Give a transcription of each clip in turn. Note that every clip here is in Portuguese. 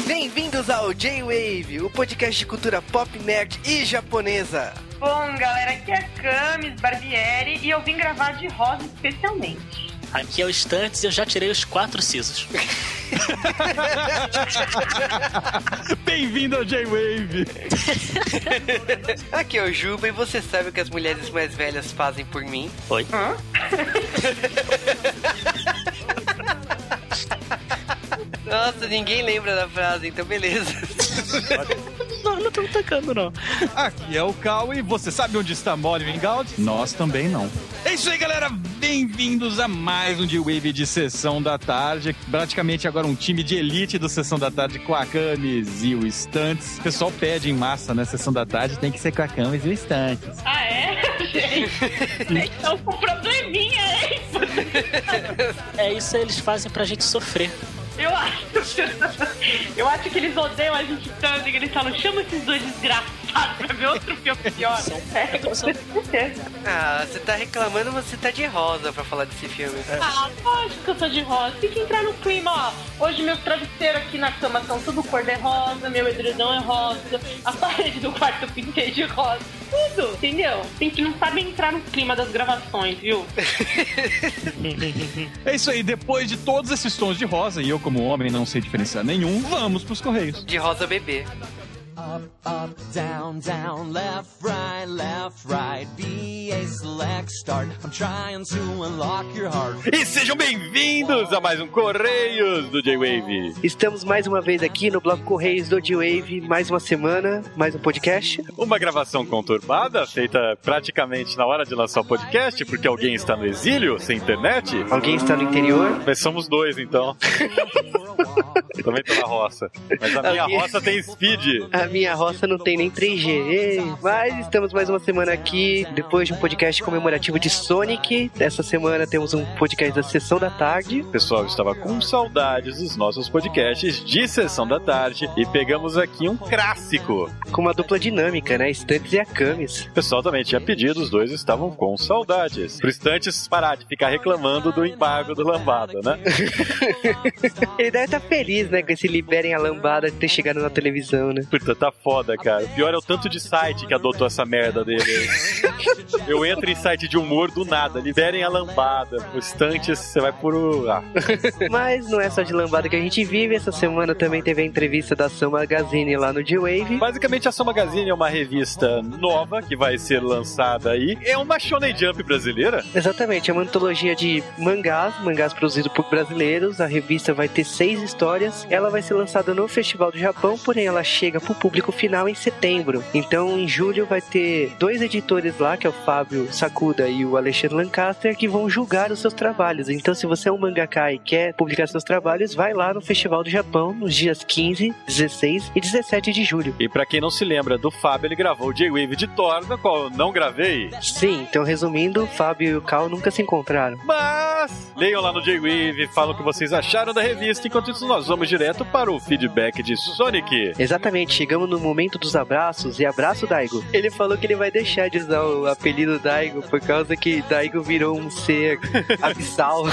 Bem-vindos ao J-Wave, o podcast de cultura pop, nerd e japonesa. Bom, galera, aqui é Camis Barbieri e eu vim gravar de rosa especialmente. Aqui é o Estantes e eu já tirei os quatro sisos. Bem-vindo ao J-Wave! Aqui é o Juba e você sabe o que as mulheres mais velhas fazem por mim? Oi? Hã? Nossa, ninguém lembra da frase, então beleza. Não, não tô tocando, não. Aqui é o Cal e você sabe onde está Molly Vingaldi? Nós também não. É isso aí, galera! Bem-vindos a mais um J-Wave de Sessão da Tarde. Praticamente agora um time de elite do Sessão da Tarde com a Camis e o Estantes. O pessoal pede em massa, né? Sessão da Tarde tem que ser com a Camis e o Estantes. Ah, é? Gente, estão com probleminha, hein? É isso aí, eles fazem pra gente sofrer. Eu acho. Eu acho que eles odeiam a gente tanto que eles falam: chama esses dois desgraçados pra ver outro filme pior. São- É, com certeza. Ah, você tá reclamando, mas você tá de rosa pra falar desse filme. Ah, lógico que eu sou de rosa. Tem que entrar no clima, ó. Hoje meus travesseiros aqui na cama são tudo cor de rosa, meu edredom é rosa, a parede do quarto eu pintei de rosa. Tudo, entendeu? Tem que não saber entrar no clima das gravações, viu? É isso aí, depois de todos esses tons de rosa, e eu como homem não sei diferenciar nenhum, vamos pros Correios. De rosa bebê. Up, up, down, down, left, right, left, right. BA select start. I'm trying to unlock your heart. E sejam bem-vindos a mais um Correios do J-Wave. Estamos mais uma vez aqui no Bloco Correios do J-Wave, mais uma semana, mais um podcast. Uma gravação conturbada, feita praticamente na hora de lançar o podcast, porque alguém está no exílio, sem internet. Alguém está no interior? Mas somos dois, então. Eu também tô na roça. Mas a minha Alguém- roça tem speed. A minha roça não tem nem 3G. Ei, Mas estamos mais uma semana aqui, depois de um podcast comemorativo de Sonic. Essa semana temos um podcast da Sessão da Tarde. O pessoal estava com saudades dos nossos podcasts de sessão da tarde e pegamos aqui um clássico. Com uma dupla dinâmica, né? Estantes e a Camis. O pessoal também tinha pedido, os dois estavam com saudades. Pro instantes parar de ficar reclamando do embargo do Lambada, né? Ele deve estar feliz, né? Com esse Liberem a Lambada de ter chegado na televisão, né? Puta, tá foda, cara. O pior é o tanto de site que adotou essa merda dele. Eu entro em site de humor do nada, liberem a lambada. Pro instantes, você vai por. o- Ah, Mas não é só de lambada que a gente vive. Essa semana também teve a entrevista da Sam Magazine lá no G-Wave. Basicamente, a Ação Magazine é uma revista nova que vai ser lançada aí. É uma Shonen Jump brasileira. Exatamente, é uma antologia de mangás, mangás produzidos por brasileiros. A revista vai ter seis histórias. Ela vai ser lançada no Festival do Japão, porém ela chega pro público final em setembro. Então, em julho vai ter dois editores lá, que é o Fábio Sakuda e o Alexandre Lancaster, que vão julgar os seus trabalhos. Então, se você é um mangaka e quer publicar seus trabalhos, vai lá no Festival do Japão nos dias 15, 16 e 17 de julho. E pra quem não se lembra do Fábio, ele gravou o J-Wave de Thor, na qual eu não gravei. Sim, então resumindo, Fábio e o Cal nunca se encontraram. Mas leiam lá no J-Wave, falam o que vocês acharam da revista. Enquanto isso, nós vamos direto para o feedback de Sonic. Exatamente, chegamos no momento dos abraços e abraço Daigo. Ele falou que ele vai deixar de usar o apelido Daigo por causa que Daigo virou um ser abissal.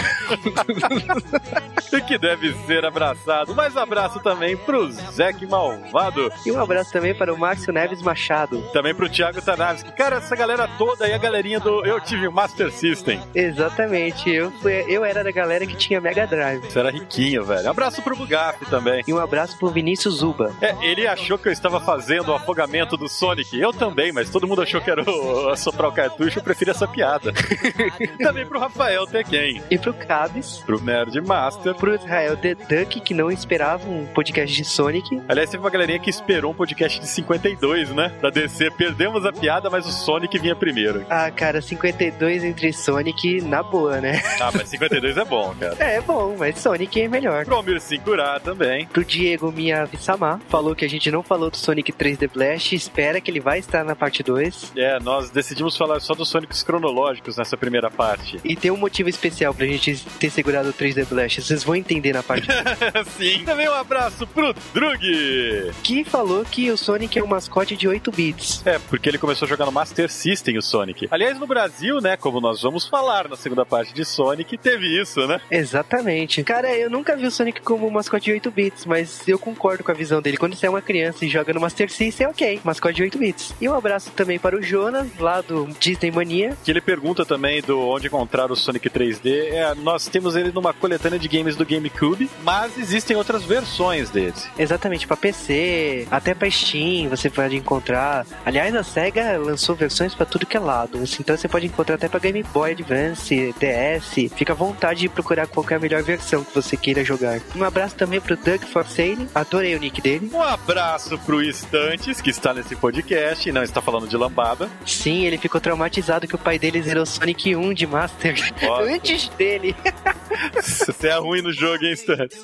que deve ser abraçado. Mas abraço também pro Zeke Malvado. E um abraço também para o Márcio Neves Machado. Também pro Thiago Tanavski. Cara, essa galera toda aí, a galerinha do Eu Tive o Master System. Exatamente, eu, fui, eu era da galera que tinha Mega Drive. Você era riquinho, velho. Abraço pro Bugaf também. E um abraço pro Vinícius Zuba. É, ele achou que eu estava fazendo o afogamento do Sonic. Eu também, mas todo mundo achou que era o assoprar o cartucho. Eu prefiro essa piada. também pro Rafael Tequen. E pro Cabs, Pro Nerd Master. pro Israel The Duck, que não esperava um podcast de Sonic. Aliás, teve uma galerinha que esperou um podcast de 52, né? Da DC. Perdemos a piada, mas o Sonic vinha primeiro. Ah, cara, 52 entre Sonic, na boa, né? Ah, mas 52 é bom, cara. É bom, mas Sonic é melhor. Pro Almir Sincurá também. Pro Diego Miyavi-sama, falou que a gente não falou do Sonic 3D Blast, espera que ele vai estar na parte 2. É, nós decidimos falar só dos Sonics cronológicos nessa primeira parte. E tem um motivo especial pra gente ter segurado o 3D Blast, vocês vão entender na parte 2. Sim. Também um abraço pro Drug. que falou que o Sonic é um mascote de 8 bits. É, porque ele começou a jogar no Master System, o Sonic. Aliás, no Brasil, né, como nós vamos falar na segunda parte de Sonic, teve isso, né? Exatamente. Cara, eu nunca vi o Sonic como mascote mascote de 8 bits, mas eu concordo com a visão dele. Quando você é uma criança e joga no Master System, é ok, mascote de 8 bits. E um abraço também para o Jonas, lá do Disney Mania. Que ele pergunta também do onde encontrar o Sonic 3D. É, nós temos ele numa coletânea de games do GameCube, mas existem outras versões dele. Exatamente, para PC, até para Steam, você pode encontrar. Aliás, a SEGA lançou versões para tudo que é lado. Então você pode encontrar até para Game Boy Advance, DS. Fica à vontade de procurar qual que é melhor versão que você queira jogar. Um abraço também pro Doug Forsane. Adorei o nick dele. Um abraço pro Estantes, que está nesse podcast e não está falando de lambada. Sim, ele ficou traumatizado que o pai dele zerou Sonic 1 de Master antes dele. Você é ruim no jogo, hein, Estantes?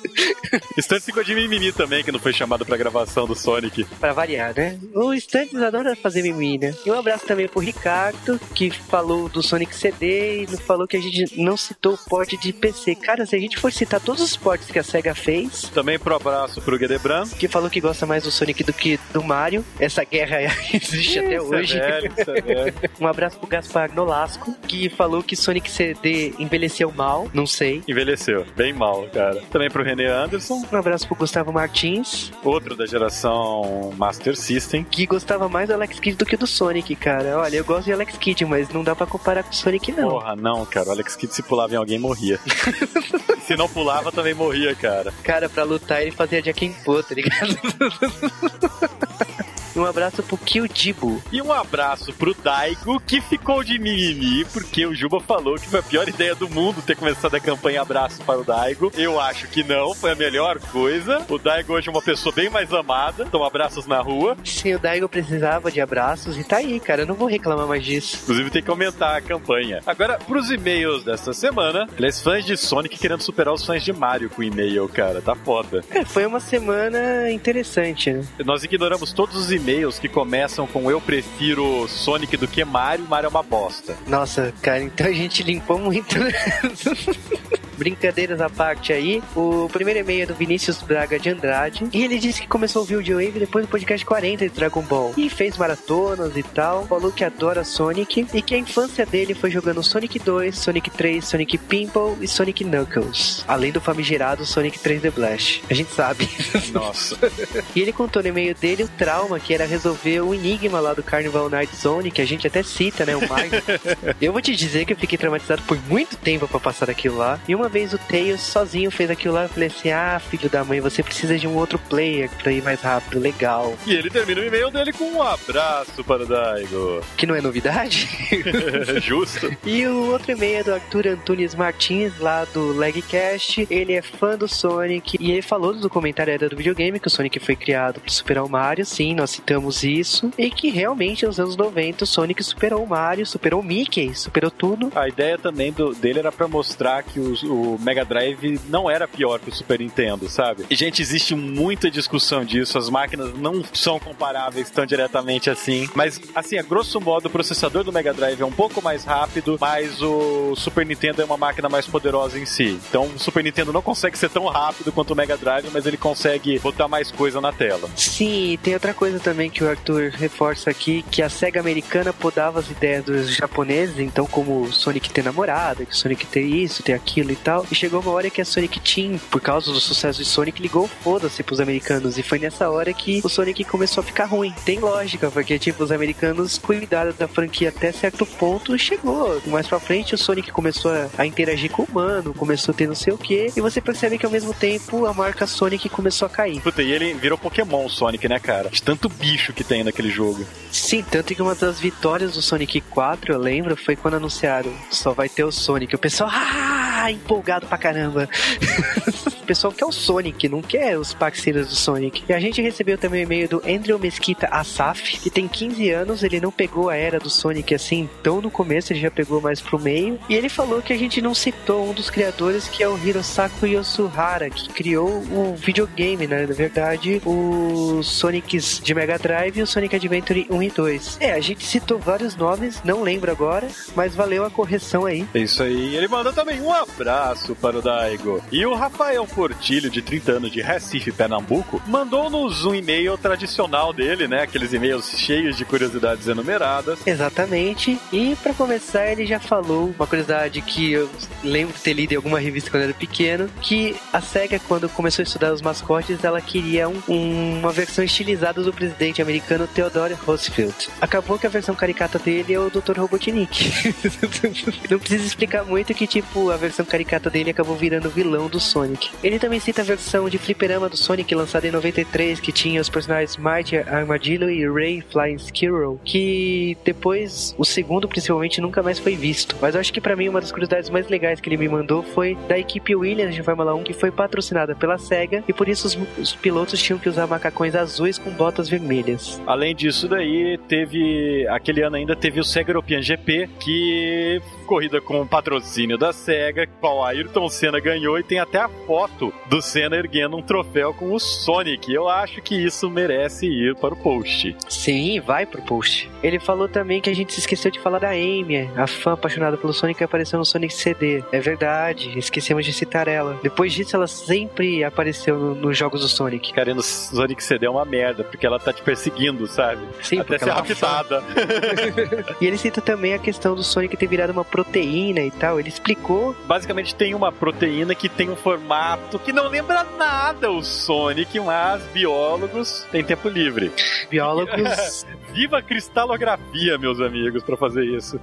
Estantes ficou de mimimi também, que não foi chamado pra gravação do Sonic. Pra variar, né? O Stantes adora fazer mimimi, né? E um abraço também pro Ricardo, que falou do Sonic CD e falou que a gente não citou o port de PC. Cara, se a gente for citar todos os ports que a SEGA fez, Também pro abraço pro Gedebran. que falou que gosta mais do Sonic do que do Mario, essa guerra existe até Isso é hoje. velho, isso é velho. Um abraço pro Gaspar Nolasco, que falou que Sonic CD envelheceu mal, não sei. Envelheceu, bem mal, cara. Também pro René Anderson, Um abraço pro Gustavo Martins, outro da geração Master System. que gostava mais do Alex Kidd do que do Sonic, cara. Olha, eu gosto de Alex Kidd, mas não dá pra comparar com o Sonic, não. Porra, não, cara. O Alex Kidd se pulava em alguém morria. Se não pulava, também morria, cara. Cara, pra lutar ele fazia Jack and Pô, tá ligado? Um abraço pro Kyujibo. E um abraço pro Daigo, que ficou de mimimi, porque o Juba falou que foi a pior ideia do mundo ter começado a campanha Abraço para o Daigo. Eu acho que não, foi a melhor coisa. O Daigo hoje é uma pessoa bem mais amada, toma abraços na rua. Sim, o Daigo precisava de abraços e tá aí, cara. Eu não vou reclamar mais disso. Inclusive tem que aumentar a campanha. Agora, pros e-mails desta semana, aliás, fãs de Sonic querendo superar os fãs de Mario com e-mail, cara. Tá foda. É, foi uma semana interessante, né? Nós ignoramos todos os e-mails que começam com eu prefiro Sonic do que Mario, Mario é uma bosta. Nossa, cara, então a gente limpou muito. Brincadeiras à parte aí, o primeiro e-mail é do Vinícius Braga de Andrade. E ele disse que começou a ouvir o J-Wave depois do podcast 40 de Dragon Ball. E fez maratonas e tal. Falou que adora Sonic. E que a infância dele foi jogando Sonic 2, Sonic 3, Sonic Pimple e Sonic Knuckles. Além do famigerado Sonic 3D Blast. A gente sabe. Nossa. E ele contou no e-mail dele o trauma que era resolver o enigma lá do Carnival Night Zone, que a gente até cita, né? O Mario. eu vou te dizer que eu fiquei traumatizado por muito tempo pra passar daquilo lá. E uma vez o Tails sozinho fez aquilo lá, eu falei assim: ah, filho da mãe, você precisa de um outro player pra ir mais rápido, legal. E ele termina o e-mail dele com um abraço para o Daigo. Que não é novidade? Justo. E o outro e-mail é do Arthur Antunes Martins, lá do Legcast. Ele é fã do Sonic e ele falou do documentário Era do Videogame, que o Sonic foi criado para superar o Mario. Sim, nós citamos isso. E que realmente nos anos 90 o Sonic superou o Mario, superou o Mickey, superou tudo. A ideia também do- dele era pra mostrar que os- o, Mega Drive não era pior que o Super Nintendo, sabe? E, gente, existe muita discussão disso. As máquinas não são comparáveis tão diretamente assim. Mas, assim, a grosso modo, o processador do Mega Drive é um pouco mais rápido, mas o Super Nintendo é uma máquina mais poderosa em si. Então, o Super Nintendo não consegue ser tão rápido quanto o Mega Drive, mas ele consegue botar mais coisa na tela. Sim, tem outra coisa também que o Arthur reforça aqui, que a SEGA americana podava as ideias dos japoneses, então como Sonic ter namorada, que Sonic ter isso, ter aquilo e tal. E chegou uma hora que a Sonic Team, por causa do sucesso de Sonic, ligou foda-se pros americanos. E foi nessa hora que o Sonic começou a ficar ruim. Tem lógica, porque tipo, os americanos cuidaram da franquia até certo ponto chegou. Mais pra frente o Sonic começou a, interagir com o humano, começou a ter não sei o que. E você percebe que ao mesmo tempo a marca Sonic começou a cair. Puta, e ele virou Pokémon Sonic, né, cara? De tanto bicho que tem naquele jogo. Sim, tanto que uma das vitórias do Sonic 4, eu lembro, foi quando anunciaram só vai ter o Sonic. O pessoal, ah, empolgado pra caramba. o pessoal quer o Sonic, não quer os parceiros do Sonic. E a gente recebeu também o e-mail do Andrew Mesquita Asaf, que tem 15 anos, ele não pegou a era do Sonic assim tão no começo, ele já pegou mais pro meio. E ele falou que a gente não citou um dos criadores, que é o Hirosaku Yosuhara, que criou o videogame, né? Na verdade, os Sonics de Mega Drive e o Sonic Adventure 1 e 2. É, a gente citou vários nomes, não lembro agora, mas valeu a correção aí. É isso aí. Ele mandou também um abraço para o Daigo. E o Rafael Portilho, de 30 anos, de Recife, Pernambuco, mandou-nos um e-mail tradicional dele, né? Aqueles e-mails cheios de curiosidades enumeradas. Exatamente. E pra começar, ele já falou uma curiosidade que eu lembro de ter lido em alguma revista quando era pequeno, que a SEGA, quando começou a estudar os mascotes, ela queria um- um- uma versão estilizada do presidente americano Theodore Roosevelt. Acabou que a versão caricata dele é o Dr. Robotnik. Não precisa explicar muito que, tipo, a versão caricata dele acabou virando vilão do Sonic. Ele também cita a versão de fliperama do Sonic lançada em 93, que tinha os personagens Mighty Armadillo e Ray Flying Squirrel, que depois, o segundo principalmente, nunca mais foi visto. Mas eu acho que pra mim uma das curiosidades mais legais que ele me mandou foi da equipe Williams de Fórmula 1, que foi patrocinada pela SEGA, e por isso os, os pilotos tinham que usar macacões azuis com botas vermelhas. Além disso daí, teve. Aquele ano ainda teve o Sega European GP, que corrida com o patrocínio da SEGA, qual Ayrton Senna ganhou e tem até a foto do Senna erguendo um troféu com o Sonic. Eu acho que isso merece ir para o post. Sim, vai pro post. Ele falou também que a gente se esqueceu de falar da Amy, a fã apaixonada pelo Sonic que apareceu no Sonic CD. É verdade, esquecemos de citar ela. Depois disso, ela sempre apareceu no- nos jogos do Sonic. Cara, no Sonic CD é uma merda, porque ela tá te perseguindo, sabe? Sim, Até ser fã. raptada. E ele cita também a questão do Sonic ter virado uma proteína e tal. Ele explicou. Basicamente tem uma proteína que tem um formato que não lembra nada o Sonic, mas biólogos têm tempo livre. Biólogos. Viva cristalografia, meus amigos, pra fazer isso.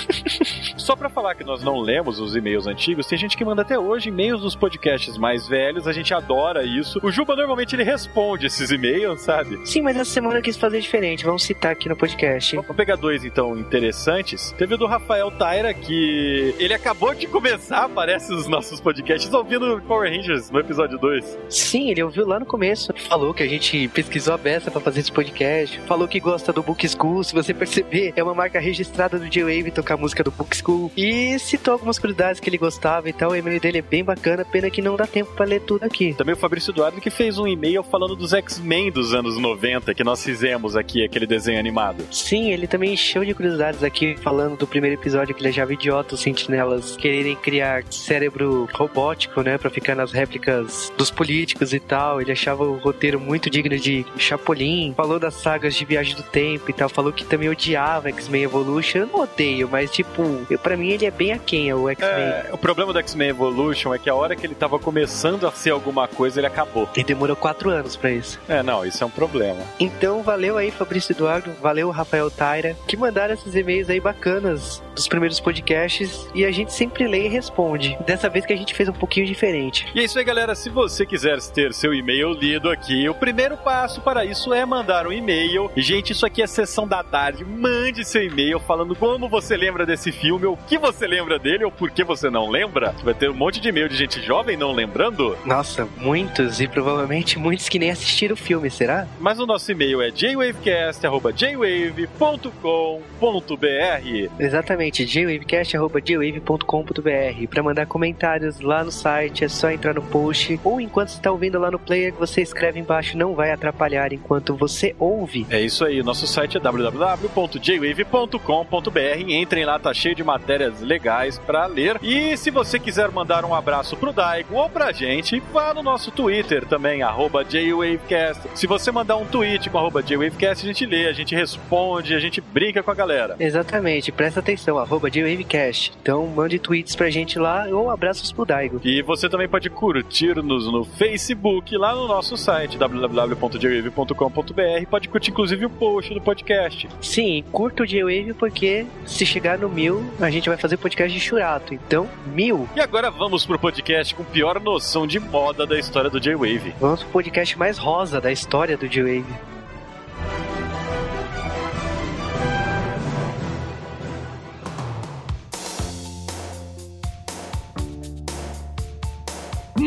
Só pra falar que nós não lemos os e-mails antigos, tem gente que manda até hoje e-mails dos podcasts mais velhos, a gente adora isso. O Juba normalmente ele responde esses e-mails, sabe? Sim, mas essa semana eu quis fazer diferente. Vamos citar aqui no podcast. Vamos pegar dois então interessantes. Teve o do Rafael Taira, que ele acabou de começar, aparece nos nossos podcasts, ouvindo Power Rangers no episódio 2. Sim, ele ouviu lá no começo. Falou que a gente pesquisou a beça pra fazer esse podcast. Falou que gosta do Book School. Se você perceber, é uma marca registrada do J-Wave tocar música do Book School. E citou algumas curiosidades que ele gostava e tal. O e-mail dele é bem bacana, pena que não dá tempo pra ler tudo aqui. Também o Fabrício Eduardo que fez um e-mail falando dos X-Men dos anos 90, que nós fizemos aqui, aquele desenho animado. Sim, ele também encheu de curiosidades aqui, falando do primeiro episódio que ele achava idiota os sentinelas quererem criar cérebro robótico, né, Pra ficar nas réplicas dos políticos e tal. Ele achava o roteiro muito digno de Chapolin. Falou das sagas de viagem do tempo e tal. Falou que também odiava X-Men Evolution. Eu não odeio, mas tipo, eu, pra mim ele é bem aquém, o X-Men. É, o problema do X-Men Evolution é que a hora que ele tava começando a ser alguma coisa, ele acabou. E demorou quatro anos pra isso. É, não, isso é um problema. Então, valeu aí, Fabrício Eduardo, valeu, Rafael Taira, que mandaram esses e-mails aí bacanas dos primeiros podcasts e a gente sempre lê e responde. Dessa vez que a gente fez um pouquinho diferente. E é isso aí, galera. Se você quiser ter seu e-mail lido aqui, o primeiro passo para isso é mandar um e-mail. E, gente, isso aqui é sessão da tarde. Mande seu e-mail falando como você lembra desse filme, ou o que você lembra dele, ou por que você não lembra. Vai ter um monte de e-mail de gente jovem não lembrando. Nossa, muitos e provavelmente muitos que nem assistiram o filme, será? Mas o nosso e-mail é jwavecast.jwave.com.br. Exatamente, jwavecast.jwave.com.br. Para mandar comentários lá no site é só entrar no post ou enquanto você está ouvindo lá no player, você escreve embaixo, não vai atrapalhar enquanto você ouve. É isso aí, nosso site é www.jwave.com.br. Entrem lá, tá cheio de matérias legais pra ler. E se você quiser mandar um abraço pro Daigo ou pra gente, vá no nosso Twitter também, arroba JWavecast. Se você mandar um tweet com arroba JWavecast, a gente lê, a gente responde, a gente brinca com a galera. Exatamente, presta atenção, arroba jwavecast. Então mande tweets pra gente lá ou abraços pro Daigo. E você também pode curtir-nos no Facebook, lá no nosso site, www.jwave.com.br. Pode curtir, inclusive, o post do podcast. Sim, curta o J-Wave porque se chegar no mil, a gente vai fazer podcast de churato. Então, mil. E agora vamos pro podcast com pior noção de moda da história do J-Wave. Vamos pro podcast mais rosa da história do J-Wave.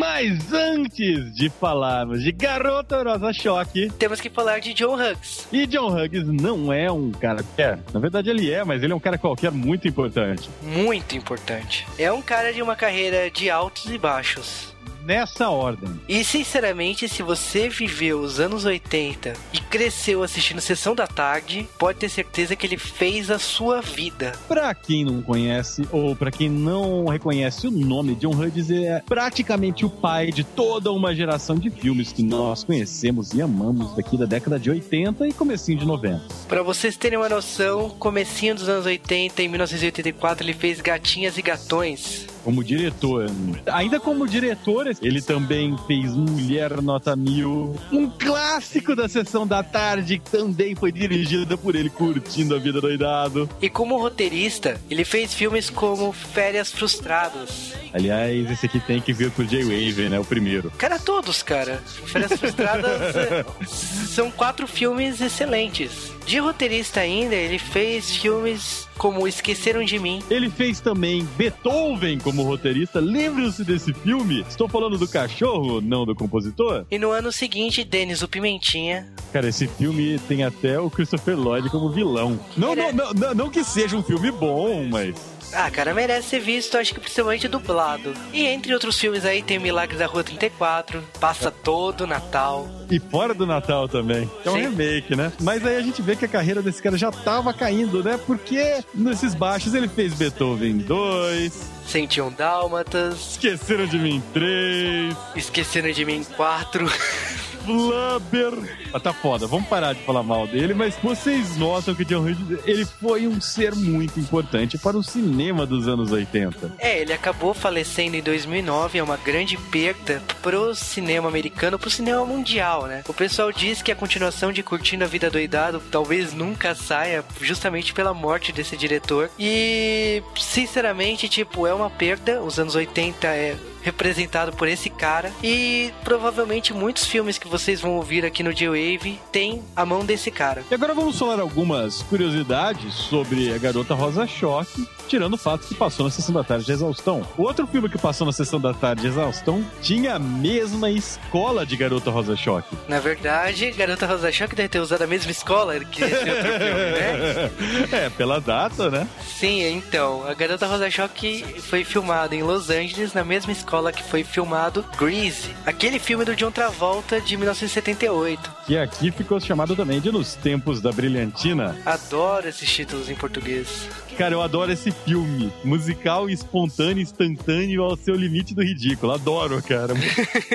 Mas antes de falarmos de Garota Rosa Choque, Temos que falar de John Hughes. e John Hughes não é um cara qualquer. Na verdade, ele é, mas ele é um cara qualquer muito importante. Muito importante. É um cara de uma carreira de altos e baixos. Nessa ordem. E sinceramente, se você viveu os anos 80 e cresceu assistindo Sessão da Tarde, pode ter certeza que ele fez a sua vida. Pra quem não conhece, ou pra quem não reconhece o nome, John Hughes é praticamente o pai de toda uma geração de filmes que nós conhecemos e amamos daqui da década de 80 e comecinho de 90. Pra vocês terem uma noção, comecinho dos anos 80, em 1984, ele fez Gatinhas e Gatões. Como diretor. Ainda como diretor, ele também fez Mulher Nota Mil, um clássico da sessão da tarde, que também foi dirigida por ele, curtindo a vida doidado. E como roteirista, ele fez filmes como Férias Frustradas. Aliás, esse aqui tem que vir pro J-Wave, né? O primeiro. Cara, todos, cara. Férias Frustradas são quatro filmes excelentes. De roteirista ainda, ele fez filmes como Esqueceram de Mim. Ele fez também Beethoven como roteirista. Lembrem-se desse filme? Estou falando do cachorro, não do compositor? E no ano seguinte, Denis o Pimentinha. Cara, esse filme tem até o Christopher Lloyd como vilão. Não, não, não, não, não que seja um filme bom, mas ah, cara, merece ser visto, acho que principalmente dublado. E entre outros filmes aí tem Milagres da Rua 34, Passa Todo Natal. E fora do Natal também. É um Sim. remake, né? Mas aí a gente vê que a carreira desse cara já tava caindo, né? Porque nesses baixos ele fez Beethoven 2, 101 Dálmatas, Esqueceram de Mim 3, Esqueceram de Mim 4. Flubber. Ah, tá foda, vamos parar de falar mal dele, mas vocês notam que John Hughes, ele foi um ser muito importante para o cinema dos anos 80. É, ele acabou falecendo em 2009, é uma grande perda pro cinema americano, pro cinema mundial, né? O pessoal diz que a continuação de Curtindo a Vida Doidado talvez nunca saia, justamente pela morte desse diretor. E, sinceramente, tipo, é uma perda. Os anos 80 é representado por esse cara e provavelmente muitos filmes que vocês vão ouvir aqui no J-Wave tem a mão desse cara. E agora vamos falar algumas curiosidades sobre a Garota Rosa Choque, tirando o fato que passou na Sessão da Tarde de Exaustão. O outro filme que passou na Sessão da Tarde de Exaustão tinha a mesma escola de Garota Rosa Choque. Na verdade, Garota Rosa Choque deve ter usado a mesma escola que esse outro filme, né? é, pela data, né? Sim, então, a Garota Rosa Choque foi filmado em Los Angeles, na mesma escola que foi filmado Grease, aquele filme do John Travolta de 1978. Que aqui ficou chamado também de Nos Tempos da Brilhantina. Adoro esses títulos em português. Cara, eu adoro esse filme. Musical, espontâneo, instantâneo ao seu limite do ridículo. Adoro, cara.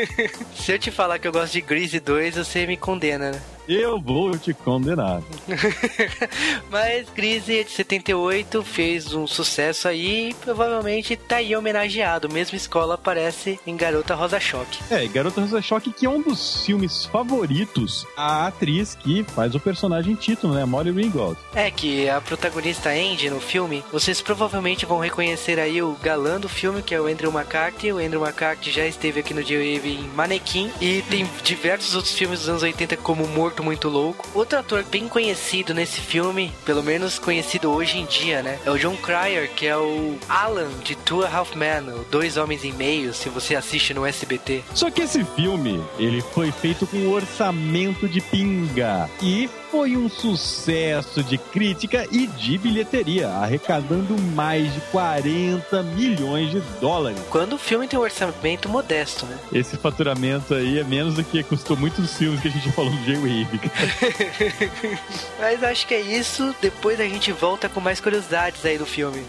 Se eu te falar que eu gosto de Grease 2, você me condena, né? Eu vou te condenar. Mas é de 78 fez um sucesso aí e provavelmente tá aí homenageado. Mesma escola aparece em Garota Rosa Choque. É, Garota Rosa Choque, que é um dos filmes favoritos, a atriz que faz o personagem título, né? Molly Ringwald. É que a protagonista Andy no filme, vocês provavelmente vão reconhecer aí o galã do filme, que é o Andrew McCarthy. O Andrew McCarthy já esteve aqui no J-Wave em Manequim e tem diversos outros filmes dos anos 80 como Morto Muito Louco. Outro ator bem conhecido nesse filme, pelo menos conhecido hoje em dia, né? É o John Cryer, que é o Alan de Two Half Men, Dois Homens e Meio, se você assiste no SBT. Só que esse filme, ele foi feito com orçamento de pinga e foi um sucesso de crítica e de bilheteria, arrecadando mais de 40 milhões de dólares. Quando o filme tem um orçamento modesto, né? Esse faturamento aí é menos do que custou muitos filmes que a gente falou do J-Wave. Mas acho que é isso. Depois a gente volta com mais curiosidades aí do filme.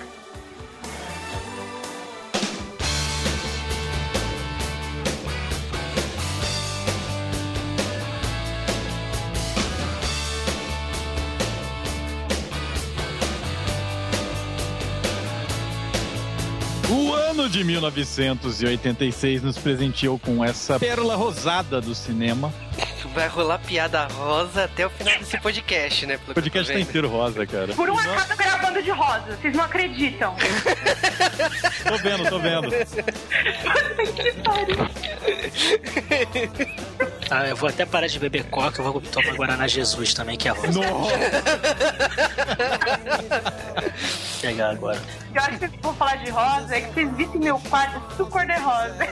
O ano de 1986 nos presenteou com essa pérola rosada do cinema. Vai rolar piada rosa até o final desse podcast, né? O podcast tá eu inteiro rosa, cara. Por um acaso gravando de rosa, vocês não acreditam. Tô vendo, tô vendo. que pariu. Ah, eu vou até parar de beber coca, eu vou tomar Guaraná Jesus também, que é rosa. Nossa. Vou pegar agora. Eu acho que eu vou falar de rosa é que vocês vissem meu quarto super de rosa.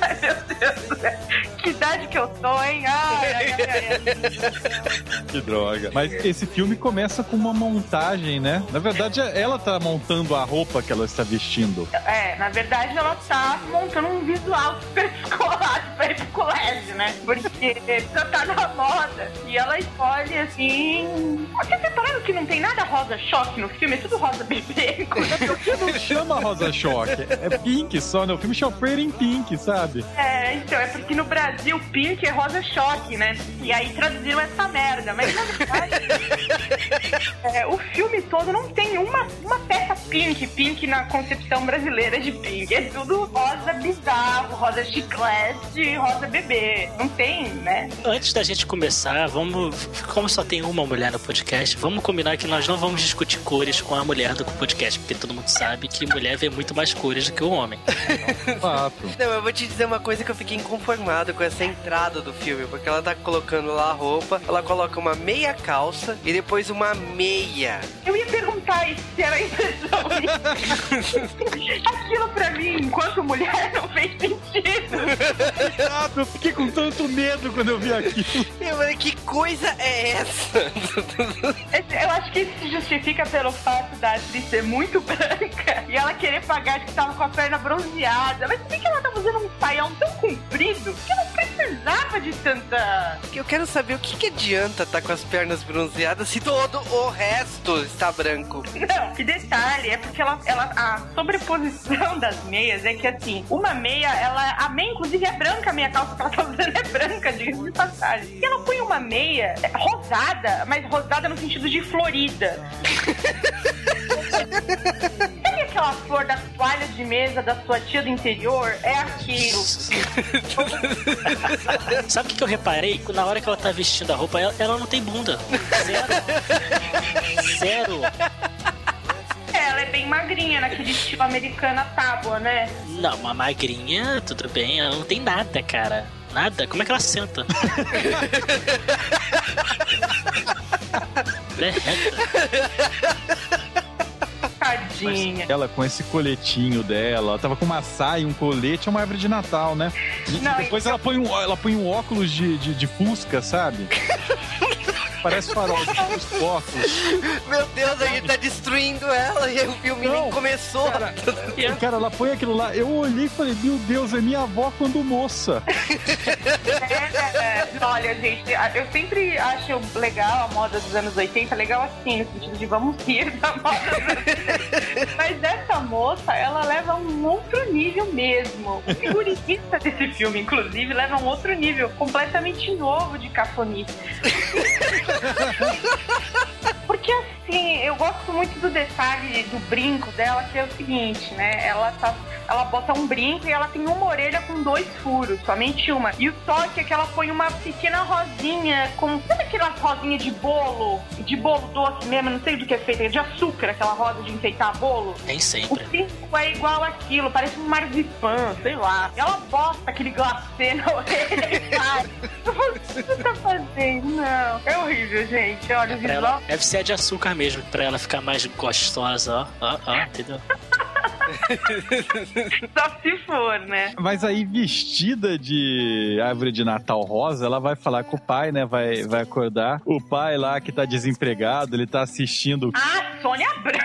Ai, meu Deus do céu. Que idade que eu tô, hein? Ai, ai, ai. Que droga. Mas esse filme começa com uma montagem, né? Na verdade, ela tá montando a roupa que ela está vestindo. É, na verdade ela tá montando um visual super descolado pra ir pro colégio, né? Porque já tá na moda. E ela escolhe assim. Vocês repararam que não tem nada rosa choque no filme? É tudo rosa bebê. Não chama Rosa Choque. É Pink só, né? O filme chama Pretty in Pink, sabe? É, então, é porque no Brasil pink é rosa choque, né? E aí traduziram essa merda. Mas na verdade, é, o filme todo não tem uma, uma peça pink, pink na concepção brasileira de pink. É tudo rosa bizarro, rosa chiclete, rosa bebê. Não tem, né? Antes da gente começar, vamos. Como só tem uma mulher no podcast, vamos combinar que nós não vamos discutir cores com a mulher do podcast, porque todo mundo sabe que mulher vê muito mais cores do que o homem. Fato. Não, eu vou te dizer uma coisa que eu fiquei inconformado com essa entrada do filme, porque ela tá colocando lá a roupa, ela coloca uma meia calça e depois uma meia. Eu ia perguntar isso, se era impressão minha. Aquilo pra mim, enquanto mulher, não fez sentido. Exato, eu fiquei com tanto medo quando eu vi aquilo. Eu falei, que coisa é essa? Eu acho que isso se justifica pelo fato da atriz ser muito branca e ela querer pagar que tava com a perna bronzeada. Mas por que ela tava usando um saião tão comprido que não precisava de tanta. Eu quero saber o que, que adianta estar com as pernas bronzeadas se todo o resto está branco. Não, que detalhe, é porque ela, ela, a sobreposição das meias é que assim, uma meia, ela. A meia, inclusive, é branca, a meia calça que ela tá usando é branca, diga de passagem. E ela põe uma meia é, rosada, mas rosada no sentido de florida. Aquela flor da toalha de mesa da sua tia do interior? É aquilo. Sabe o que eu reparei? Na hora que ela tá vestindo a roupa, ela, ela não tem bunda. Zero. Zero. Ela é bem magrinha, naquele estilo americana tábua, né? Não, uma magrinha, tudo bem, ela não tem nada, cara. Nada? Como é que ela senta? É reta. Tadinha. Ela com esse coletinho dela, ela tava com uma saia, um colete, é uma árvore de Natal, né? E Não, depois então- ela, põe um, ela põe um óculos de, de, de fusca, sabe? Parece farol de os óculos. Meu Deus, a gente tá destruindo ela e o filme Não, nem começou. Cara, cara, ela põe aquilo lá. Eu olhei e falei, meu Deus, é minha avó quando moça. É, olha, gente, eu sempre acho legal a moda dos anos 80, legal assim, no sentido de vamos rir da moda dos anos 80. Mas essa moça, ela leva um outro nível mesmo. O figurinista desse filme, inclusive, leva um outro nível completamente novo de cafonice. Porque assim, eu gosto muito do detalhe do brinco dela, que é o seguinte, né? Ela tá. Ela bota um brinco e ela tem uma orelha com dois furos, somente uma. E o toque é que ela põe uma pequena rosinha com. Sabe aquelas rosinhas de bolo? De bolo doce mesmo, não sei do que é feita, de açúcar, aquela rosa de enfeitar bolo? Nem O sempre. brinco é igual aquilo, parece um marzipan, sei lá. Ela bota aquele glacê na orelha e faz. O que você tá fazendo? Não. É horrível, gente. Olha, o Pra visual ela, deve ser de açúcar mesmo, pra ela ficar mais gostosa, ó. Ó, ó, entendeu? Só se for, né? Mas aí, vestida de árvore de Natal rosa, ela vai falar com o pai, né? Vai, vai acordar. O pai lá que tá desempregado, ele tá assistindo. Ah, Sônia Abrão.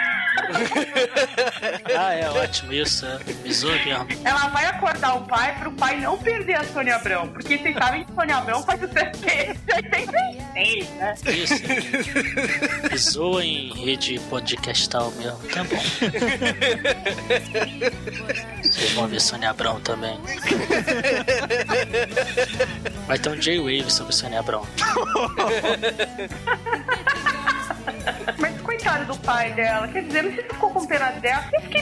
Ah, é ótimo isso. É. Zoa mesmo. Ela vai acordar o pai pro pai não perder a Sônia Abrão. Porque vocês sabem que Sônia Abrão faz o 86, né? Isso. Zoa em rede podcastal mesmo. Tá bom. Vocês vão ver Sônia Abrão também. Vai ter um J-Wave sobre Sônia Abrão. Mas coitado do pai dela. Quer dizer, não sei se ficou com pena dela. Eu fiquei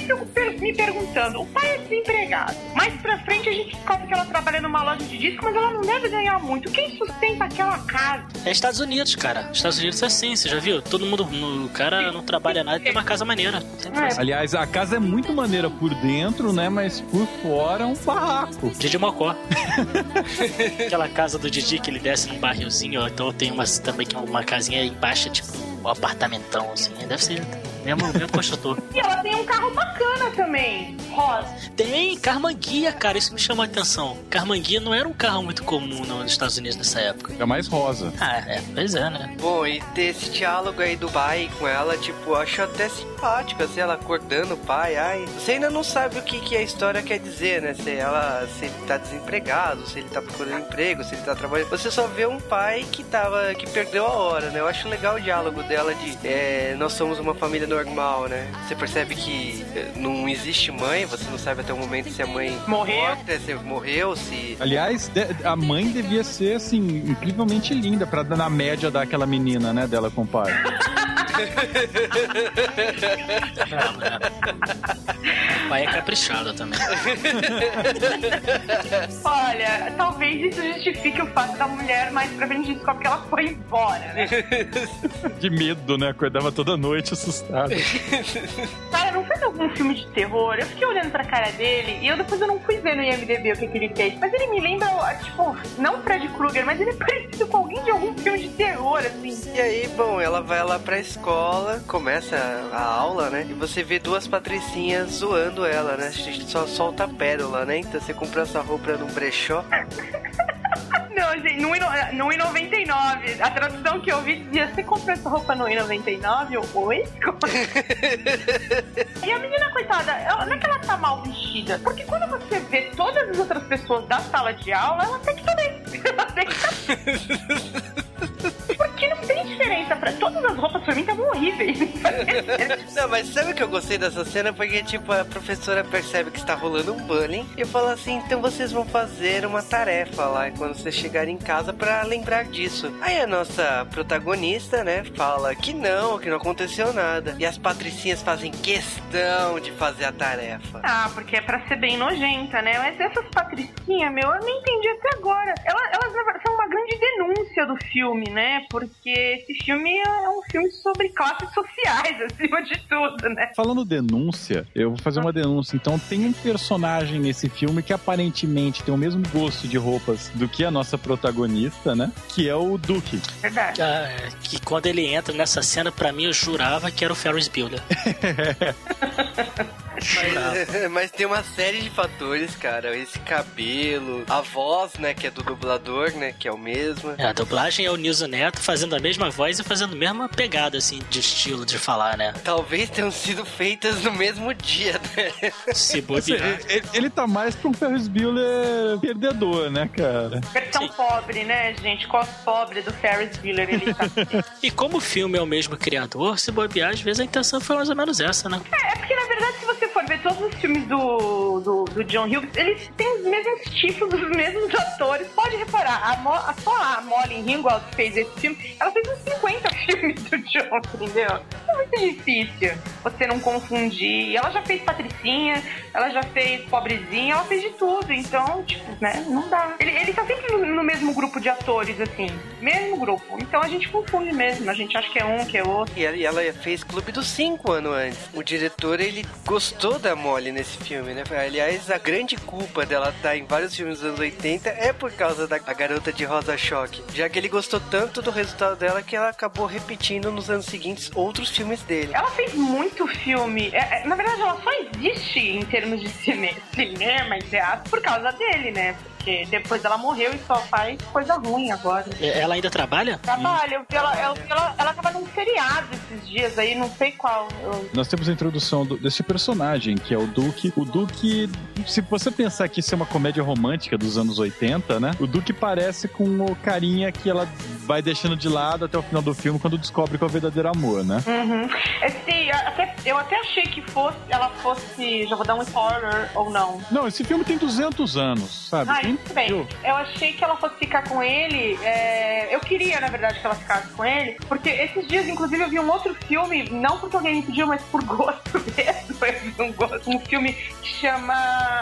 me perguntando. O pai é desempregado. Mais pra frente a gente descobre que ela trabalha numa loja de disco, mas ela não deve ganhar muito. Quem sustenta aquela casa? É Estados Unidos, cara. Estados Unidos é assim, você já viu? Todo mundo, o cara não trabalha nada e tem uma casa maneira. É. Aliás, a casa é muito maneira por dentro, né? Mas por fora é um barraco. Didi Mocó. Aquela casa do Didi que ele desce num barrilzinho, ó. Então tem uma, também que é uma casinha aí embaixo, tipo um apartamentão, assim. Deve ser Mesmo, mesmo construtor. E ela tem um carro bacana também, rosa. Tem Carmanguia, cara, isso me chamou a atenção. Carmanguia não era um carro muito comum nos Estados Unidos nessa época. É mais rosa. Ah, é, pois é, né? Bom, e ter esse diálogo aí do pai com ela, tipo, eu acho até simpático, assim, ela acordando o pai, ai. Você ainda não sabe o que, que a história quer dizer, né? Se ela se ele tá desempregado, se ele tá procurando emprego, se ele tá trabalhando. Você só vê um pai que tava. que perdeu a hora, né? Eu acho legal o diálogo dela de é, nós somos uma família normal, né? Você percebe que é, não existe mãe, você não sabe até o momento se a mãe Morreu. morta, se morreu, se. Aliás, a mãe devia ser, assim, incrivelmente linda pra dar na média daquela menina, né, dela com o pai. O pai é caprichado também. Olha, talvez isso justifique o fato da mulher mais pra frente descobre que ela foi embora, né? De medo, né? Acordava toda noite assustado. Não fez algum filme de terror? Eu fiquei olhando pra cara dele e eu depois eu não fui ver no IMDB o que, que ele fez. Mas ele me lembra, tipo, não Fred Krueger, mas ele é parecido com alguém de algum filme de terror, assim. E aí, bom, ela vai lá pra escola, começa a aula, né? E você vê duas patricinhas zoando ela, né? A gente só solta a pérola, né? Então você compra essa roupa num brechó. Não, gente, no, no I99. A tradução que eu vi dizia: Você comprou essa roupa no I99? Eu, oi? e a menina, coitada, ela, não é que ela tá mal vestida. Porque quando você vê todas as outras pessoas da sala de aula, ela até que bem. Ela até que diferença. Pra... Todas as roupas pra mim estavam horríveis. Não, mas sabe o que eu gostei dessa cena? Porque, tipo, a professora percebe que está rolando um bullying e fala assim: então vocês vão fazer uma tarefa lá quando vocês chegarem em casa pra lembrar disso. Aí a nossa protagonista, né, fala que não, que não aconteceu nada. E as patricinhas fazem questão de fazer a tarefa. Ah, porque é pra ser bem nojenta, né? Mas essas patricinhas, meu, eu nem entendi até agora. Elas, elas são uma grande denúncia do filme, né? Porque esse filme é um filme sobre classes sociais, acima de tudo, né? Falando denúncia, eu vou fazer uma denúncia. Então, tem um personagem nesse filme que aparentemente tem o mesmo gosto de roupas do que a nossa protagonista, né? Que é o Duke. Verdade. Ah, que quando ele entra nessa cena, pra mim, eu jurava que era o Ferris Bueller. Jurava. Mas tem uma série de fatores, cara. Esse cabelo, a voz, né, que é do dublador, né, que é o mesmo. É, a dublagem é o Nilson Neto fazendo a mesma voz e fazendo a mesma pegada, assim, de estilo de falar, né? Talvez tenham sido feitas no mesmo dia, né? Se Assim, bobear. ele, ele tá mais pra um Ferris Bueller perdedor, né, cara? Versão pobre, né, gente? Cos pobre do Ferris Bueller, ele tá. E como o filme é o mesmo criador, se bobear, às vezes a intenção foi mais ou menos essa, né? É porque, na verdade, se você todos os filmes do, do, do John Hughes, eles têm os mesmos títulos, os mesmos atores. Pode reparar, a, Mo, a, só a Molly Ringwald que fez esse filme, ela fez uns 50 filmes do John, entendeu? É muito difícil você não confundir. Ela já fez Patricinha, ela já fez Pobrezinha, ela fez de tudo. Então, tipo, né, não dá. Ele, ele tá sempre no, no mesmo grupo de atores, assim. Mesmo grupo. Então a gente confunde mesmo. A gente acha que é um, que é outro. E ela fez Clube dos Cinco ano antes. O diretor, ele gostou da Molly nesse filme, né? Aliás, a grande culpa dela estar em vários filmes dos anos 80 é por causa da garota de Rosa Choque. Já que ele gostou tanto do resultado dela que ela acabou repetindo nos anos seguintes outros filmes dele. Ela fez muito filme. É, é, na verdade, ela só existe em termos de cine, cinema, entre aspas, por causa dele, né? Porque depois ela morreu e só faz coisa ruim agora. Ela ainda trabalha? Trabalha, eu vi ela, ela, ela, ela tava num feriado esses dias aí, não sei qual. Eu- Nós temos a introdução do- desse personagem, que é o Duke. O Duke, se você pensar que isso é uma comédia romântica dos anos 80, né? O Duke parece com o carinha que ela vai deixando de lado até o final do filme quando descobre que é o verdadeiro amor, né? Uhum. Esse, até, eu até achei que fosse, ela fosse. Já vou dar um spoiler ou não. Não, esse filme tem 200 anos, sabe? Ah, Tudo bem. eu- Eu achei que ela fosse ficar com ele. é, Eu queria, na verdade, que ela ficasse com ele. Porque esses dias, inclusive, eu vi um outro filme, não porque alguém me pediu, mas por gosto mesmo. coisas, um, gosto. um filme que chama.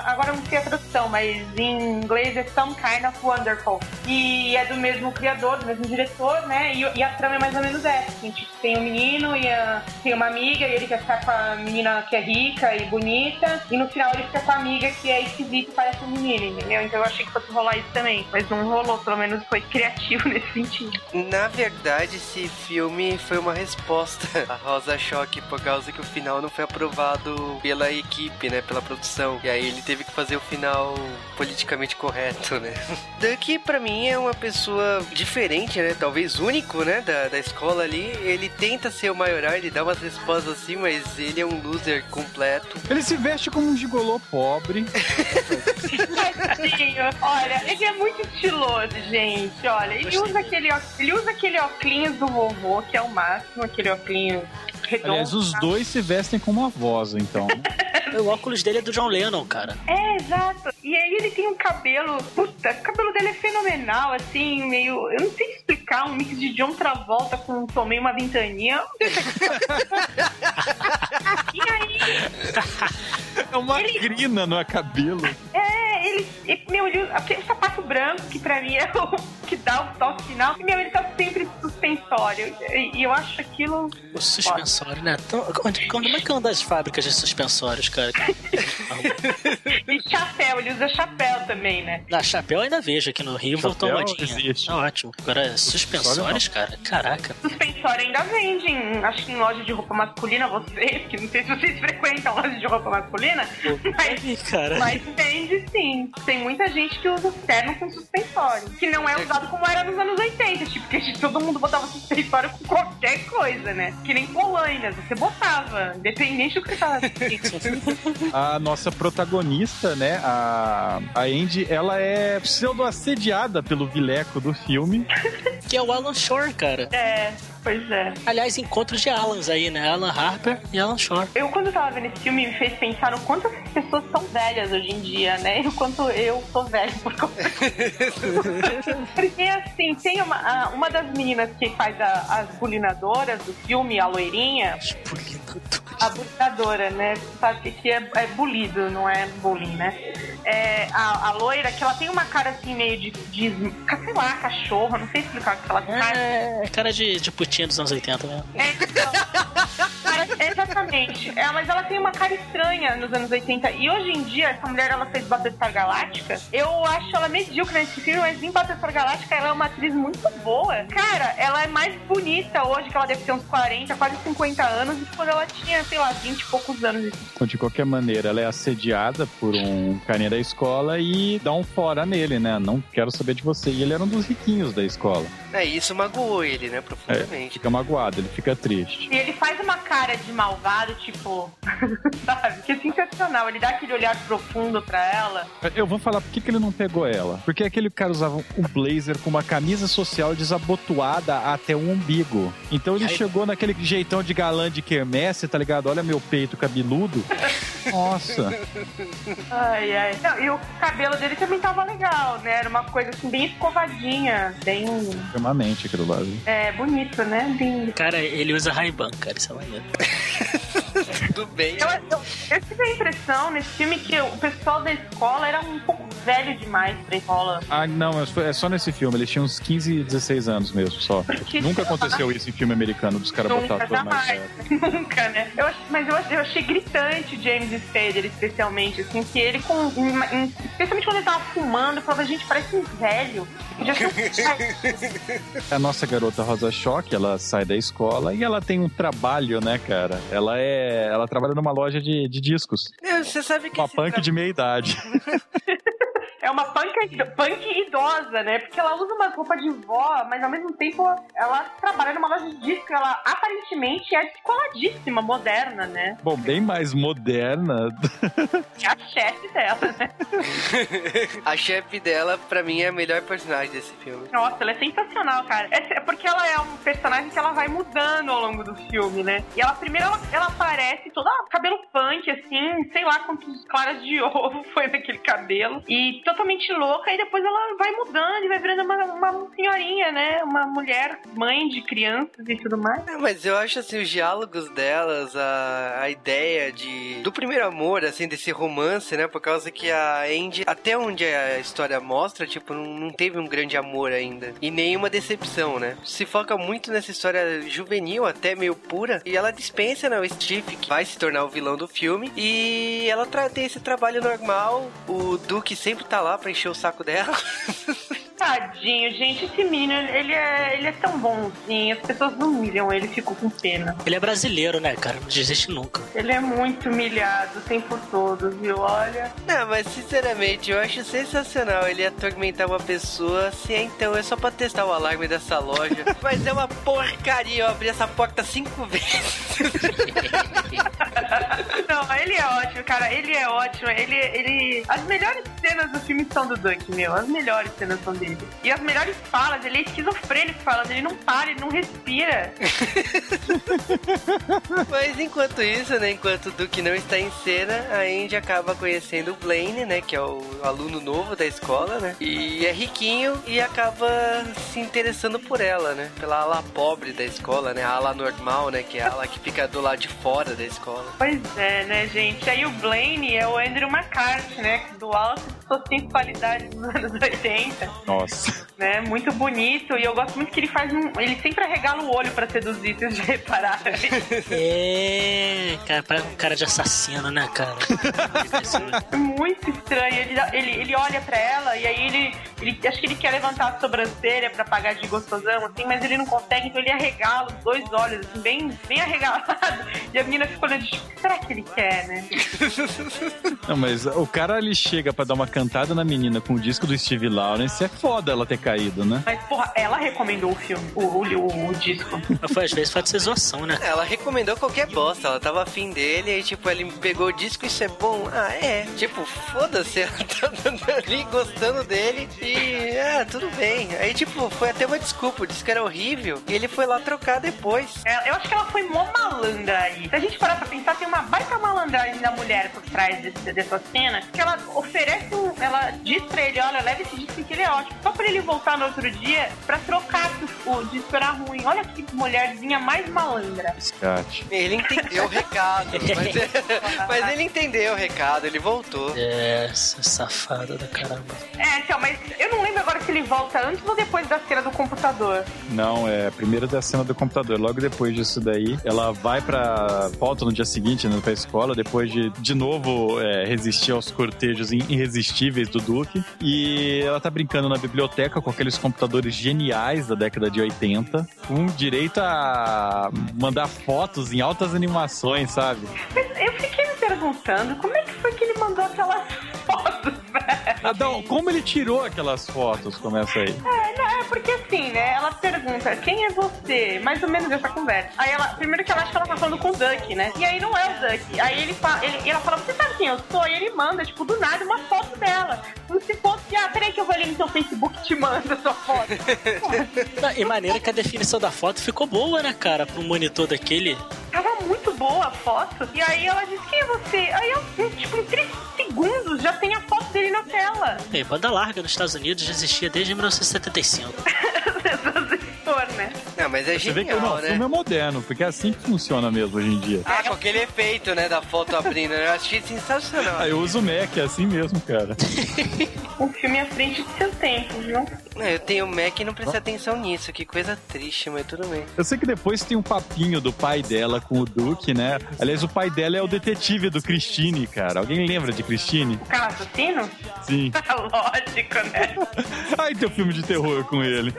Agora eu não sei a tradução, mas em inglês é Some Kind of Wonderful. E é do mesmo criador, do mesmo diretor, né? E, e a trama é mais ou menos essa. Assim, tipo, tem um menino e a- tem uma amiga, e ele quer ficar com a menina que é rica e bonita, e no final ele fica com a amiga que é esquisita e parece um menino, entendeu? Então eu achei que fosse rolar isso também. Mas não rolou, pelo menos foi criativo nesse sentido. Na verdade, esse filme foi uma resposta a Rosa Choque por causa que o final não foi aprovado pela equipe, né? Pela produção. E aí ele teve que fazer o final politicamente correto, né? Duck, pra mim, é uma pessoa diferente, né? Talvez único, né? Da, da escola ali. Ele tenta ser o maioral, ele dá umas respostas assim, mas ele é um loser completo. Ele se veste como um gigolô pobre. Tadinho. Olha, ele é muito estiloso, gente. Olha, ele Gostei usa aquele, ele usa aquele óculos do vovô, que é o máximo, aquele óculos redondo. Aliás, os tá? dois se vestem como avós, então. né? O óculos dele é do John Lennon, cara. É, exato. E aí ele tem um cabelo. Puta, o cabelo dele é fenomenal, assim, meio. Eu não sei explicar, um mix de John Travolta com Tomei uma ventania. e aí, É uma Ele- crina no cabelo. é, ele. ele- Meu, ele aquele sapato branco, que pra mim é o que dá o toque final. E, meu, ele tá sempre suspensório. E, e eu acho aquilo. O suspensório, né? Então, onde, como é que anda as fábricas de suspensórios, cara? E chapéu, ele usa chapéu também, né? Na chapéu ainda vejo aqui no Rio, voltou modinha. Tá ótimo. Agora, suspensórios, cara? Caraca. Suspensório ainda vende, em- acho que em loja de roupa masculina, vocês, que não sei se vocês frequentam loja de roupa masculina, mas, cara. mas vende sim. Tem muita gente que usa terno com suspensório, que não é usado como era nos anos 80, tipo, que todo mundo botava suspensório com qualquer coisa, né? Que nem polainas, você botava, independente do que você tava. A nossa protagonista, né, a, a Andy, ela é pseudo-assediada pelo vileco do filme. Que é o Alan Shore, cara. é, pois é. Aliás, encontros de Alans aí, né? Alan Harper e Alan Shore. Eu, quando tava vendo esse filme, me fez pensar no quanto as pessoas são velhas hoje em dia, né? E o quanto eu sou velho por conta Porque, assim, tem uma, uma das meninas que faz a- as bulinadoras do filme, a loirinha, a bulinadora, né? Sabe que é, é bulido, não é bullying, né? É, a, a loira, que ela tem uma cara assim meio de, de sei lá, cachorro, não sei explicar o que ela faz. É, cara de, de putinha dos anos 80 mesmo. É, então, cara, exatamente. É, mas ela tem uma cara estranha nos anos 80. E hoje em dia, essa mulher ela fez Battlestar Galáctica. Eu acho ela medíocre nesse filme, mas em Battlestar Galáctica ela é uma atriz muito boa. Cara, ela é mais bonita hoje, que ela deve ter uns 40, quase 50 anos, do que quando ela tinha, sei lá, 20 e poucos anos. Então, de qualquer maneira, ela é assediada por um carinha da escola e dá um fora nele, né? Não quero saber de você. E ele era um dos riquinhos da escola. É, isso magoou ele, né? É, Profundamente. fica magoado, ele fica triste. E ele faz uma cara de malvado, tipo, sabe? Que é sensacional. Ele dá aquele olhar profundo pra ela. Eu vou falar por que, que ele não pegou ela. Porque aquele cara usava um blazer com uma camisa social desabotoada até o umbigo. Então ele Ai. chegou naquele jeitão de galã de quermesse, tá ligado? Olha meu peito cabeludo. Nossa. Ai, ai. Não, e o cabelo dele também tava legal, né? Era uma coisa assim, bem escovadinha, bem. Extremamente aquilo lá. viu? É, bonito, né? Bem. Cara, ele usa Ray-Ban, cara. Isso é maneiro. Tudo bem. Eu, eu, eu tive a impressão nesse filme que o pessoal da escola era um pouco velho demais pra escola. Ah, não, é só- é só nesse filme. Eles tinham uns 15, 16 anos mesmo, só. Porque- Nunca aconteceu isso em filme americano, dos caras botar Nunca, tudo mais. Nunca, né? Eu, mas eu, eu achei gritante o James Spader, especialmente, assim, que ele com. em- em- especialmente quando ele tava fumando, eu falava, gente, parece um velho. Podia ser um- A nossa garota Rosa Choque, ela sai da escola e ela tem um trabalho, né, cara? Ela é. Ela trabalha numa loja de, de discos. É, você sabe que Uma punk tra- de meia idade. É uma punk, punk idosa, né? Porque ela usa uma roupa de vó, mas ao mesmo tempo ela trabalha numa loja de disco. Ela aparentemente é descoladíssima, moderna, né? Bom, bem mais moderna. É a chefe dela, né? A chefe dela, pra mim, é a melhor personagem desse filme. Nossa, ela é sensacional, cara. É é porque ela é um personagem que ela vai mudando ao longo do filme, né? E ela primeiro ela, ela aparece toda cabelo punk, assim, sei lá quantos claras de ovo foi naquele cabelo. E totalmente totalmente louca e depois ela vai mudando e vai virando uma, uma senhorinha, né? Uma mulher, mãe de crianças e tudo mais. É, mas eu acho assim, os diálogos delas, a, a ideia de do primeiro amor, assim, desse romance, né? Por causa que a Andy, até onde a história mostra, tipo, não, não teve um grande amor ainda. E nenhuma decepção, né? Se foca muito nessa história juvenil, até meio pura, e ela dispensa, né, o Steve, que vai se tornar o vilão do filme, e ela tem esse trabalho normal, o Duke sempre tá lá pra encher o saco dela. Tadinho, gente, esse menino, ele é, ele é tão bonzinho, as pessoas não humilham ele, fico com pena. Ele é brasileiro, né, cara? Não desiste nunca. Ele é muito humilhado o tempo todo, viu? Olha. Não, mas sinceramente, eu acho sensacional ele atormentar uma pessoa assim, ah, então é só pra testar o alarme dessa loja. mas é uma porcaria, eu abri essa porta cinco vezes. Não, ele é ótimo, cara. Ele é ótimo. Ele, ele. As melhores cenas do filme são do Duck, meu. As melhores cenas são dele. E as melhores falas, ele é esquizofrênico falando, ele não para, ele não respira. mas enquanto isso, né, enquanto o Duke não está em cena, a Andy acaba conhecendo o Blaine, né, que é o aluno novo da escola, né, e é riquinho e acaba se interessando por ela, né, pela ala pobre da escola, né, a ala normal, né, que é a ala que fica do lado de fora da escola. Pois é, né, gente? Aí o Blaine é o Andrew McCarthy, né? Do alto de sua sensualidade dos anos 80, Nossa. Né? Muito bonito. E eu gosto muito que ele faz um. Ele sempre arregala o olho pra seduzir, vocês já repararam? É, cara, parece um cara de assassino, né, cara? É muito estranho. Ele, ele, ele olha pra ela e aí ele, ele. Acho que ele quer levantar a sobrancelha pra pagar de gostosão, assim, mas ele não consegue, então ele arregala os dois olhos, assim, bem, bem arregalado. E a menina fica olhando, tipo, o que será que ele quer, né? Não, mas o cara ele chega pra dar uma cantada na menina com o disco do Steve Lawrence, é foda ela ter caído, né? Mas, porra, ela recomendou o filme, o, o, o, disco. Foi, às vezes pode ser zoação, né? Ela recomendou qualquer bosta, ela tava afim dele, aí tipo, ele pegou o disco, isso é bom? Ah, é. Tipo, foda-se, ela tá dando ali, gostando dele, e ah, tudo bem. Aí tipo, foi até uma desculpa, o disco era horrível, e ele foi lá trocar depois. É, Eu acho que ela foi mó malandra aí. Se a gente parar pra pensar, tem uma baita malandragem da mulher por trás desse- dessa cena, que ela oferece um. Ela diz pra ele: olha, leva esse disco que ele é ótimo. Só pra ele voltar no outro dia pra trocar o, disco era ruim. Olha que mulherzinha mais malandra. Escate. Ele entendeu o recado, mas, mas ele entendeu o recado, ele voltou. É, essa safada da caramba. É, então, mas eu não lembro agora se ele volta antes ou depois da cena do computador. Não, é primeiro da cena do computador. Logo depois disso daí, ela vai pra. volta no dia seguinte, né, pra escola, depois de de novo é, resistir aos cortejos irresistíveis do Duque. E ela tá brincando na biblioteca com aqueles computadores geniais da década de 80, com direito a mandar fotos em altas animações, sabe? Mas eu fiquei me perguntando como é que foi que ele mandou aquelas. Adão, como ele tirou aquelas fotos? Começa aí. É, não, é porque assim, né? Ela pergunta, quem é você? Mais ou menos essa conversa. Aí ela, primeiro que ela acha que ela tá falando com o Duck, né? E aí não é o Duck. Aí ele fala, ele, e ela fala, você sabe quem eu sou? E ele manda, tipo, do nada, uma foto dela. Como se fosse, ah, peraí que eu vou ali no seu Facebook e te mando a sua foto. Não, E maneira que a definição da foto ficou boa, né, cara? Pro monitor daquele. Tava muito boa a foto. E aí ela disse, quem é você? Aí eu, tipo, 3 segundos já tem a foto dele na tela. E banda larga nos Estados Unidos já existia desde 1975. Transistor, né? Não, mas é Você vê que genial, não, o né? filme é moderno, porque é assim que funciona mesmo hoje em dia. Ah, com aquele efeito, né, da foto abrindo, eu achei sensacional. Ah, eu uso o Mac, é assim mesmo, cara. Um filme à frente de seu tempo, viu? Não, eu tenho Mac e não prestei atenção nisso, que coisa triste, mas tudo bem. Eu sei que depois tem um papinho do pai dela com o Duke, né? Aliás, o pai dela é o detetive do Christine, cara. Alguém lembra de Christine? O cara assassino? Sim. Lógico, né? Ai, tem um filme de terror com ele.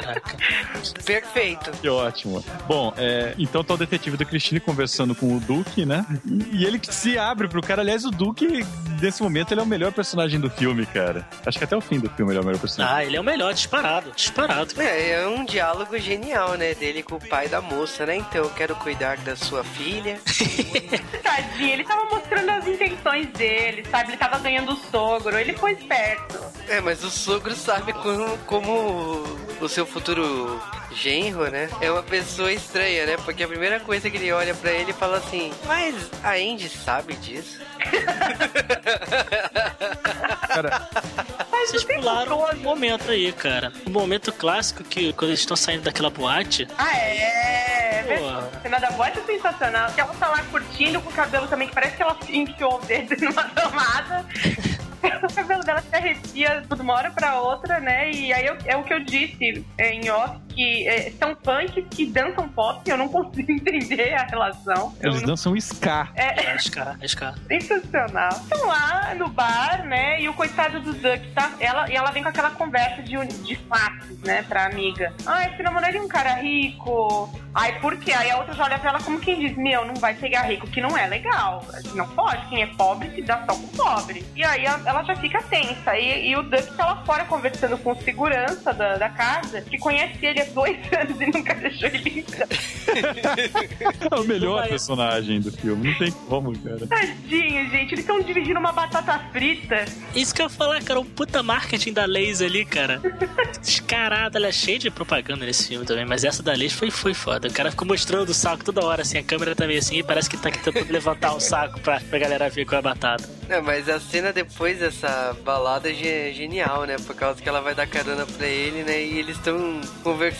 Caraca. Perfeito. Que ótimo. Bom, é, então tá o detetive do Christine conversando com o Duke, né? E, ele que se abre pro cara. Aliás, o Duke, nesse momento, ele é o melhor personagem do filme, cara. Acho que até o fim do filme ele é o melhor personagem. Ah, ele é o melhor, disparado. Disparado. É, é um diálogo genial, né, dele com o pai da moça, né? Então, eu quero cuidar da sua filha. Tadinho, ele tava mostrando as intenções dele, sabe? Ele tava ganhando o sogro, ele foi esperto. É, mas o sogro sabe como, como o seu futuro genro, né? É uma pessoa estranha, né? Porque a primeira coisa que ele olha pra ele e fala assim: Mas a Andy sabe disso? Cara, Vocês pularam um momento aí, cara. Um momento clássico que quando eles estão saindo daquela boate. Ah, é. Pô. A cena da voz é sensacional. Que ela tá lá curtindo com o cabelo também, que parece que ela enfiou o dedo numa tomada. O cabelo dela se arrepia de uma hora pra outra, né? E aí eu- é o que eu disse é, em off, que é, são punks que dançam pop, eu não consigo entender a relação. Eles não- dançam ska. É, É Scar, é Scar. Sensacional. Estão lá no bar, né? E o coitado do Duck tá. Ela, e ela vem com aquela conversa de, de fatos, né? Pra amiga. Ai, você namoraria um cara rico? Ai, por quê? Aí a outra já olha pra ela como quem diz: Meu, não vai pegar rico, que não é legal. Não pode. Quem é pobre se dá só com pobre. E aí a- ela já fica tensa. E, e o Duck tá lá fora conversando com o segurança da, da casa, que conhece ele há dois anos e nunca deixou ele entrar. É o melhor Vai. personagem do filme. Não tem como, cara. Tadinho, gente. Eles estão dividindo uma batata frita. Isso que eu ia falar, cara, um puta marketing da Lays ali, cara. Descarada, ela é cheia de propaganda nesse filme também, mas essa da Lays foi, foi foda. O cara ficou mostrando o saco toda hora, assim, a câmera tá meio assim, e parece que tá tentando levantar o saco pra, pra galera ver com a batata. É, mas a cena depois dessa balada é ge- genial, né? Por causa que ela vai dar carona pra ele, né? E eles estão conversando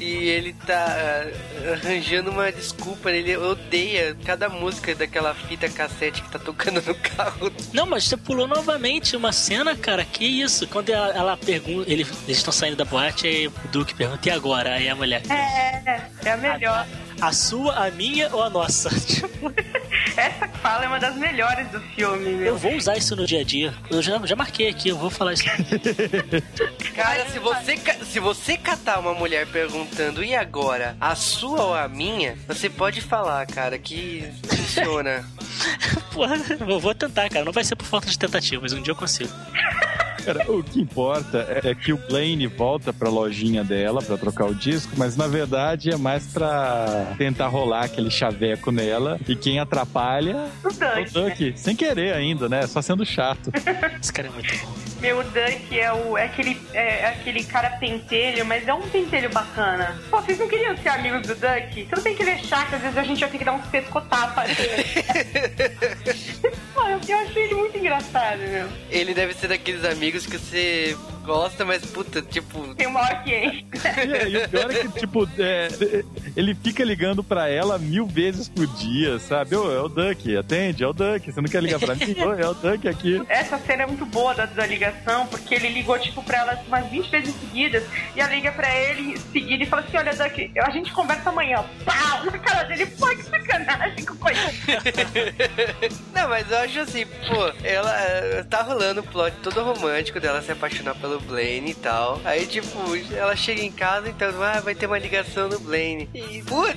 e ele tá ah, arranjando uma desculpa. Ele odeia cada música daquela fita cassete que tá tocando no carro. Não, mas você pulou novamente uma cena, cara, que isso? Quando ela, ela pergunta, ele- eles estão saindo da boate, aí o Duke pergunta, e agora? Aí a mulher, É, é a melhor. a sua, a minha ou a nossa? Essa fala é uma das melhores do filme, eu meu. vou usar isso no dia a dia. Eu já, já marquei aqui, eu vou falar isso. Cara, se você, se você catar uma mulher perguntando, e agora? A sua ou a minha? Você pode falar, cara, que funciona. Porra, eu vou tentar, cara. Não vai ser por falta de tentativa, mas um dia eu consigo. Cara, o que importa é que o Blaine volta pra lojinha dela pra trocar o disco, mas na verdade é mais pra tentar rolar aquele chaveco nela. E quem atrapalha O é o Duck. Duck. Sem querer ainda, né? Só sendo chato. Esse cara é muito bom. Meu, o Duck é, o, é, aquele, é, é aquele cara pentelho, mas é um pentelho bacana. Pô, vocês não queriam ser amigos do Duck? Você não tem que ele é chato, às vezes a gente vai ter que dar uns pescotapas. Pô, eu, eu achei ele muito engraçado, meu. Ele deve ser daqueles amigos que você gosta, mas puta, tipo, Tem uma hora que enche. E, e o pior é que, tipo, é, ele fica ligando pra ela mil vezes por dia, sabe? Ô, é o Duck, atende, é o Duck. Você não quer ligar pra mim? Ô, é o Duck aqui. Essa cena é muito boa da, da ligação, porque ele ligou, tipo, pra ela umas 20 vezes seguidas, e ela liga pra ele em seguida e fala assim, olha, Duck, a gente conversa amanhã. Pau! Na cara dele, pô, que sacanagem com coisa. Não, mas eu acho assim, pô, ela tá rolando o plot todo romântico dela se apaixonar pelo Blaine e tal. Aí, tipo, ela chega em casa então, ah, vai ter uma ligação no Blaine. E, putz,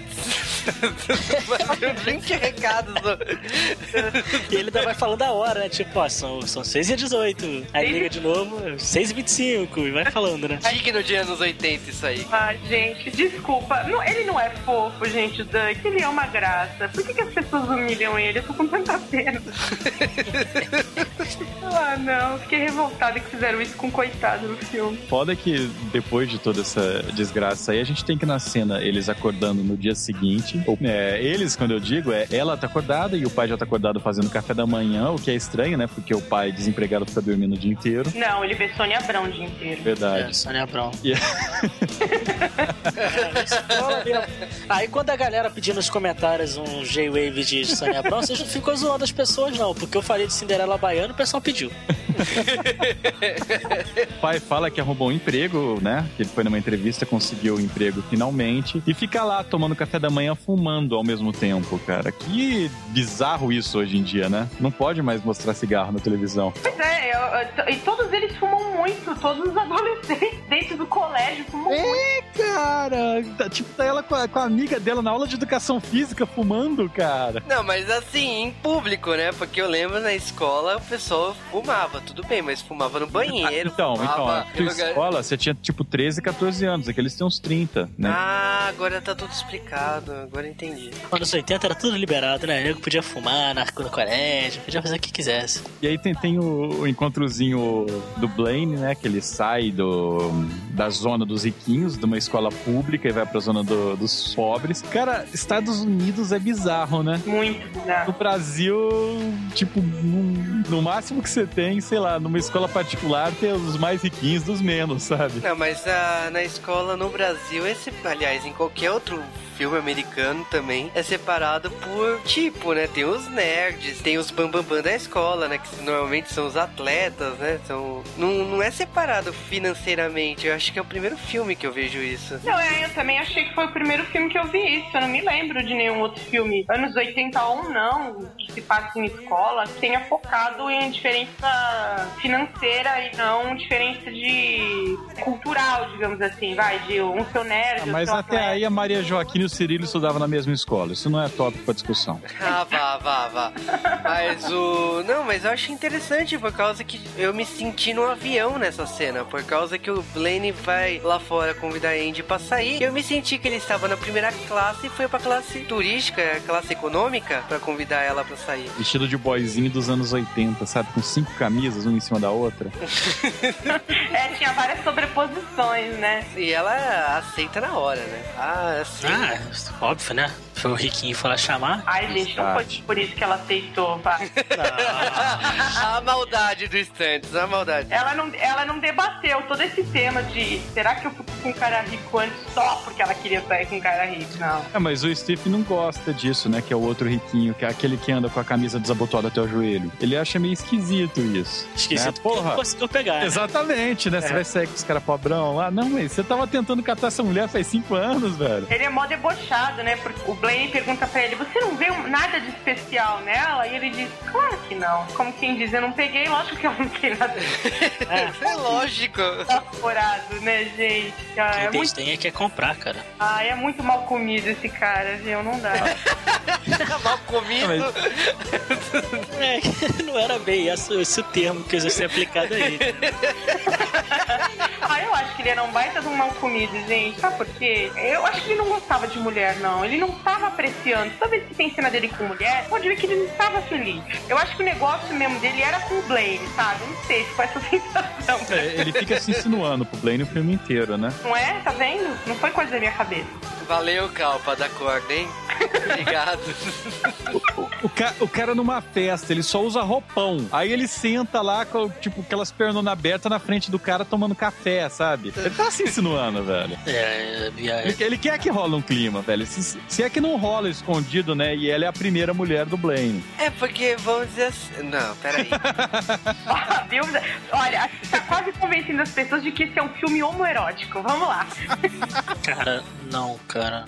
mandou 20 recados. E ele ainda vai falando a hora, né? Tipo, ó, são, são 6 e 18. Aí liga de novo, 6 e 25. E vai falando, né? Digno de anos 80 isso aí. Ah, gente, desculpa. Não, ele não é fofo, gente, o Duck. Ele é uma graça. Por que, que as pessoas humilham ele? Eu tô com tanta pena. ah, não. Fiquei revoltada que fizeram isso com o coitado no filme. Foda que depois de toda essa desgraça aí, a gente tem que na cena eles acordando no dia seguinte. Ou, é, eles, quando eu digo, é ela tá acordada e o pai já tá acordado fazendo café da manhã, o que é estranho, né? Porque o pai desempregado fica dormindo o dia inteiro. Não, ele vê Sônia Abrão o dia inteiro. É, Verdade. Sônia Abrão. E- É, na escola mesmo. Aí quando a galera pediu nos comentários um J-Wave de Sônia Abrão, vocês não ficou zoando as pessoas, não. Porque eu falei de Cinderela Baiano, o pessoal pediu. O pai fala que arrumou um emprego, né? Que ele foi numa entrevista, conseguiu o emprego finalmente. E fica lá tomando café da manhã fumando ao mesmo tempo, cara. Que bizarro isso hoje em dia, né? Não pode mais mostrar cigarro na televisão. Pois é, eu- eu- e todos eles fumam muito. Todos os adolescentes dentro do colégio fumam muito. É, cara! Tá, tipo, tá ela com a, com a amiga dela na aula de educação física fumando, cara. Não, mas assim, em público, né? Porque eu lembro na escola o pessoal fumava, tudo bem, mas fumava no banheiro. Então, então, fumava na em tua lugar- escola você tinha tipo 13, 14 anos, aqui eles têm uns 30, né? Ah, agora tá tudo explicado, agora eu entendi. Anos 80 era tudo liberado, né? Nego podia fumar na, no colégio, podia fazer o que quisesse. E aí tem, tem o, o encontrozinho do Blaine, né? Que ele sai do, da zona dos riquinhos, de uma escola pública e vai pra zona do- dos pobres. Cara, Estados Unidos é bizarro, né? Muito No bizarro. Brasil, tipo, não, No máximo que você tem, sei lá, numa escola particular, tem os mais riquinhos dos menos, sabe? Não, mas ah, na escola no Brasil, esse, aliás, em qualquer outro filme americano também, é separado por tipo, né? Tem os nerds, tem os bambambam bam, bam da escola, né? Que normalmente são os atletas, né? São... Não, não é separado financeiramente. Eu acho que é o primeiro filme que eu vejo isso. Não, é, eu também achei que foi o primeiro filme que eu vi isso. Eu não me lembro de nenhum outro filme. Anos 81, não, que se passa em escola, que tenha focado em diferença financeira e não diferença de cultural, digamos assim, vai, de um seu nerd. Ah, mas seu até atleta. aí a Maria Joaquina e o Cirilo estudavam na mesma escola. Isso não é tópico pra discussão. Ah, vá, vá, vá. Mas o. Não, mas eu acho interessante por causa que eu me senti no avião nessa cena. Por causa que o Blaine vai lá fora convidar a Andy pra sair. Eu me senti que ele estava na primeira classe e foi pra classe turística, classe econômica, pra convidar ela pra sair. Estilo de boyzinho dos anos 80, sabe? Com cinco camisas, uma em cima da outra. É, tinha várias sobreposições, né? E ela aceita na hora, né? Ah, assim. Ah, óbvio, né? Foi o Riquinho foi lá chamar. Ai, deixa, não foi por isso que ela aceitou, pá. a maldade do Stantes, a maldade. Ela não, ela não debateu todo esse tema de será que eu fui com um cara rico antes só porque ela queria sair com um cara rico? Não. É, mas o Steve não gosta disso, né? Que é o outro riquinho, que é aquele que anda com a camisa desabotoada até o joelho. Ele acha meio esquisito isso. Esquisito né? Porra. não conseguiu pegar. né? Exatamente, né? Você vai sair com os caras pobrão lá. Não, mas você tava tentando catar essa mulher faz cinco anos, velho. Ele é mó debochado, né? Porque o Blaine pergunta pra ele: Você não vê nada de especial nela? E ele diz: Claro que não. Como quem diz, eu não peguei, lógico que ela não tem nada É lógico. desaforado, né, gente? Ah, Quem é, tem muito, tem é que é comprar, cara. ah, é muito mal comido esse cara, viu? Não dá. Mal comido. É, não era bem esse, esse o termo que ia ser aplicado aí. ah, eu acho que ele era um baita de um mal comido, gente. Sabe por quê? Eu acho que ele não gostava de mulher, não. Ele não tava apreciando. Toda vez que tem cena dele com mulher, pode ver que ele não estava feliz. Eu acho que o negócio mesmo dele era com o Blaine, sabe? Não sei se foi essa sensação. É, ele fica se insinuando pro Blaine o filme inteiro, né? Não é? Tá vendo? Não foi coisa da minha cabeça. Valeu, Calpa, da corda, hein? Obrigado. O, ca- o cara numa festa, ele só usa roupão. Aí ele senta lá com, tipo, aquelas pernas abertas na frente do cara tomando café, sabe? Ele tá se insinuando, velho. É, é, é, Ele, ele quer que rola um clima, velho. Se, se é que não rola escondido, né? E ela é a primeira mulher do Blaine. É porque, vamos dizer assim... Não, peraí. Olha, tá quase convencendo as pessoas de que esse é um filme homoerótico. Vamos lá. cara, não, cara,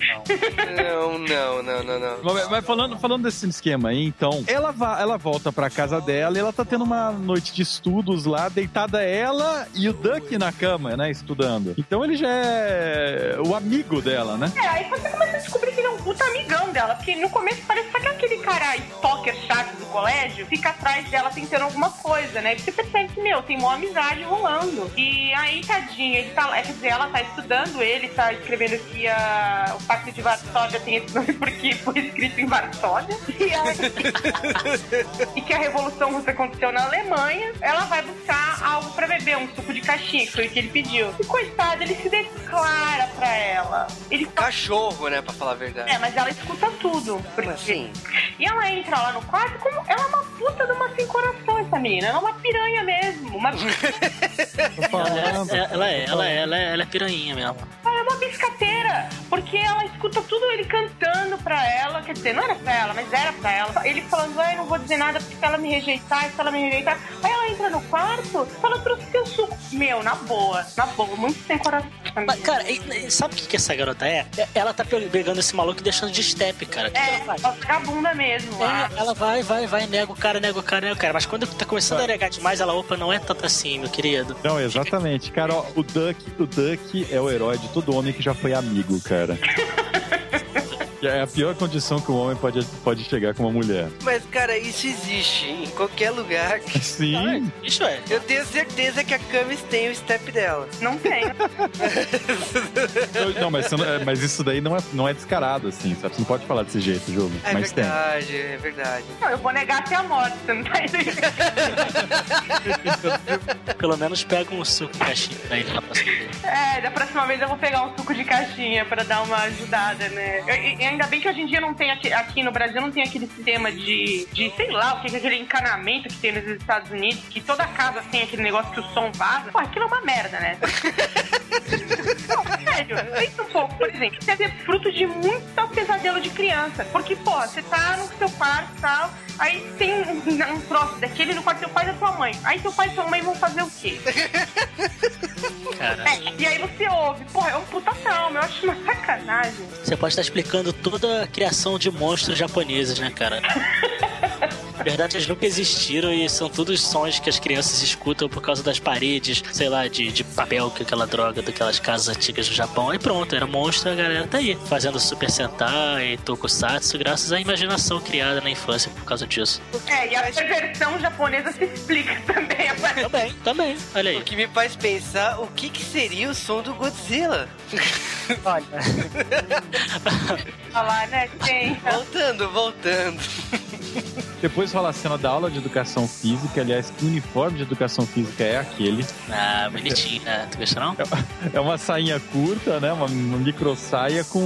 não. Não, não, não, não, não. Mas, mas falando, falando desse esquema aí, então, ela, va, ela volta pra casa dela e ela tá tendo uma noite de estudos lá, deitada ela e o Duck na cama, né? Estudando. Então ele já é o amigo dela, né? É, aí você começa a descobrir que ele é um puta amigão dela. Porque no começo parece que aquele cara stalker chato do colégio fica atrás dela tentando alguma coisa, né? E você percebe que, meu, tem uma amizade rolando. E aí, tadinha, ele tá, quer dizer, ela tá estudando, ele tá escrevendo que a, o Pacto de Varsóvia tem esse nome porque foi escrito em Varsóvia. E, aí, e que a Revolução Russa aconteceu na Alemanha. Ela vai buscar algo pra beber, um suco de caixinha, que foi o que ele pediu. E coitado, ele se declara pra ela. Ele Cachorro, né, pra falar a verdade. é, mas ela escuta tudo. Porque... Assim, E ela entra lá no quarto como. Ela é uma puta de uma sem coração, essa menina. Ela é uma piranha mesmo. Uma... Ela, é- ela é, ela é, ela é, ela é piranha mesmo. ela é uma biscateira. Porque ela escuta tudo ele cantando pra ela. Quer dizer, não era pra ela, mas era pra ela. Ele falando, ai, não vou dizer nada porque se ela me rejeitar, se ela me rejeitar. Aí ela entra no quarto, fala, trouxe teu suco. Meu, na boa, na boa, muito sem coração. Mas, cara, e- e sabe o que, que essa garota é? É- Ela tá pe- pegando esse maluco e deixando de step, cara. O que, que É, ela faz? ela vagabunda mesmo. É, ela vai, vai, vai, nega o cara, nega o cara, nega o cara. Mas quando tá começando a negar demais, ela, opa, não é tanto assim, meu querido. Não, exatamente. Cara, ó, o Duck, o Duck é o herói de todo homem que já foi amigo, cara. Que É a pior condição que um homem pode, pode chegar com uma mulher. mas, cara, isso existe em qualquer lugar. Sim. Isso é. Eu tenho certeza que a Camis tem o step dela. Não tem. Eu- Não, mas, é, mas isso daí não é, não é descarado, assim, sabe? Você não pode falar desse jeito, jogo. É mas tem. verdade, é verdade. Não, eu vou negar até a morte, você não tá entendendo? Pelo menos pega um suco de caixinha vez. É, da próxima vez eu vou pegar um suco de caixinha pra dar uma ajudada, né? Eu- e- e ainda bem que hoje em dia não tem aqui, aqui no Brasil não tem aquele sistema de, de sei lá, o que é aquele encanamento que tem nos Estados Unidos, que toda casa tem aquele negócio que o som vaza. Pô, aquilo é uma merda, né? não, sério, pensa um pouco, por exemplo, isso deve ser fruto de muito pesadelo de criança. Porque, pô, você tá no seu quarto e tal, aí tem um, um troço daquele no quarto do seu pai e da sua mãe. Aí seu pai e sua mãe vão fazer o quê? É, e aí você ouve, porra, é um puta trauma, eu acho uma sacanagem. você pode estar explicando toda a criação de monstros japoneses, né, cara? Na verdade, eles nunca existiram e são todos sons que as crianças escutam por causa das paredes, sei lá, de, de papel, que é aquela droga daquelas casas antigas do Japão. Aí pronto, era monstro, a galera tá aí, fazendo Super Sentai, Tokusatsu, graças à imaginação criada na infância por causa disso. É, e a versão japonesa se explica também. agora. Também, também, olha O aí. que me faz pensar o que, que seria o som do Godzilla. Olha, Olha lá, né? Tem. Voltando, voltando. Depois rola a cena da aula de educação física. Aliás, que uniforme de educação física é aquele? ah, bonitinho, né? Tu gostou não? É uma sainha curta, né? Uma, uma micro saia com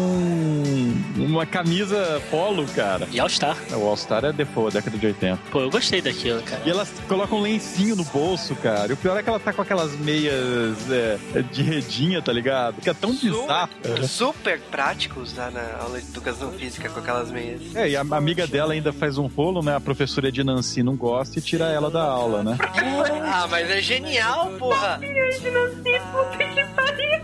uma camisa polo, cara. E All Star. O All-Star é default, década de 80. Pô, eu gostei daquilo, cara. E elas colocam um lencinho no bolso, cara. E o pior é que ela tá com aquelas meias é, de redinha, tá ligado? Fica tão bizarro. Super prático usar na aula de educação física com aquelas meias. É, e a amiga dela ainda faz um rolo, né? A professora de Nancy não gosta e tira ela da aula, né? Ah, mas é genial, porra! Puta que pariu.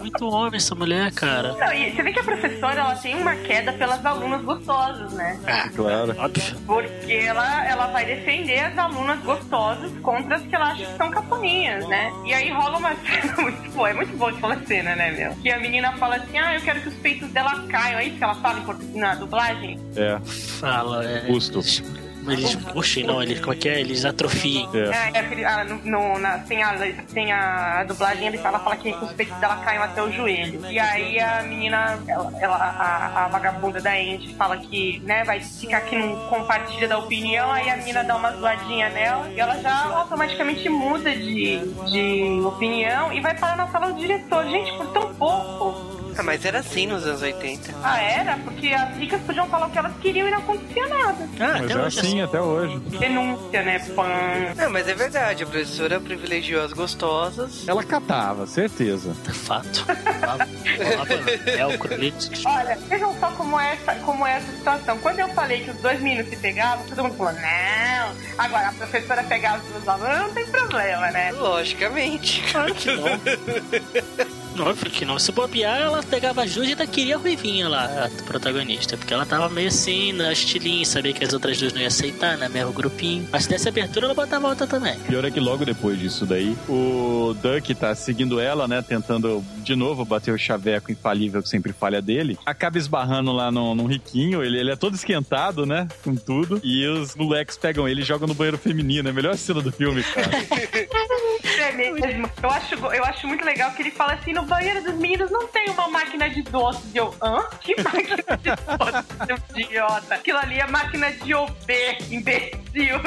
Muito homem essa mulher, cara. Não, e você vê que a professora ela tem uma queda pelas alunas gostosas, né? Ah, Claro. óbvio. Porque ela, ela vai defender as alunas gostosas contra as que ela acha que são caponinhas, né? E aí rola uma cena muito boa, é muito boa aquela cena, né, meu? Que a menina fala assim, ah, eu quero que os peitos dela caiam. É isso que ela fala na dublagem? É, Fala, é. Busto. Eles, puxem, não, eles, como é que é? Eles atrofiem. é. É, é aquele- ah, no, no- na, tem, a, tem a dublagem, ele fala, fala que os peitos dela caem até o joelho. E aí a menina, ela, ela- a, a vagabunda da Andy fala que, né, vai ficar aqui no compartilha da opinião, aí a menina dá uma zoadinha nela e ela já automaticamente muda de, de opinião e vai parar na sala do diretor. Gente, por tão pouco. Ah, mas era assim nos anos 80. Ah, era? Porque as ricas podiam falar o que elas queriam e não acontecia nada. Ah, Mas até é hoje assim até hoje. Denúncia, né, pã? Não, mas é verdade, a professora privilegiou as gostosas. Ela catava, certeza. é fato. Ali. Olha, vejam só como é, essa, como é essa situação. Quando eu falei que os dois meninos se pegavam, todo mundo falou, não. Agora, a professora pegar os duas alunos, não tem problema, né? Logicamente. Que não. Óbvio que não. Se bobear, ela pegava as duas e ainda queria a ruivinha lá, a protagonista. Porque ela tava meio assim, na estilinho, sabia que as outras duas não iam aceitar, né? Mesmo grupinho. Mas se desse abertura, ela botava outra também. Pior é que logo depois disso daí, o Duck tá seguindo ela, né? Tentando de novo bater o chaveco infalível que sempre falha dele. Acaba esbarrando lá no, num riquinho. Ele, ele é todo esquentado, né? Com tudo. E os moleques pegam ele e jogam no banheiro feminino. É a melhor cena do filme, cara. É mesmo. Eu acho, eu acho muito legal que ele fala assim: no banheiro dos meninos não tem uma máquina de doces. E eu, hã? Que máquina de doces, seu idiota? Aquilo ali é máquina de OB, imbecil.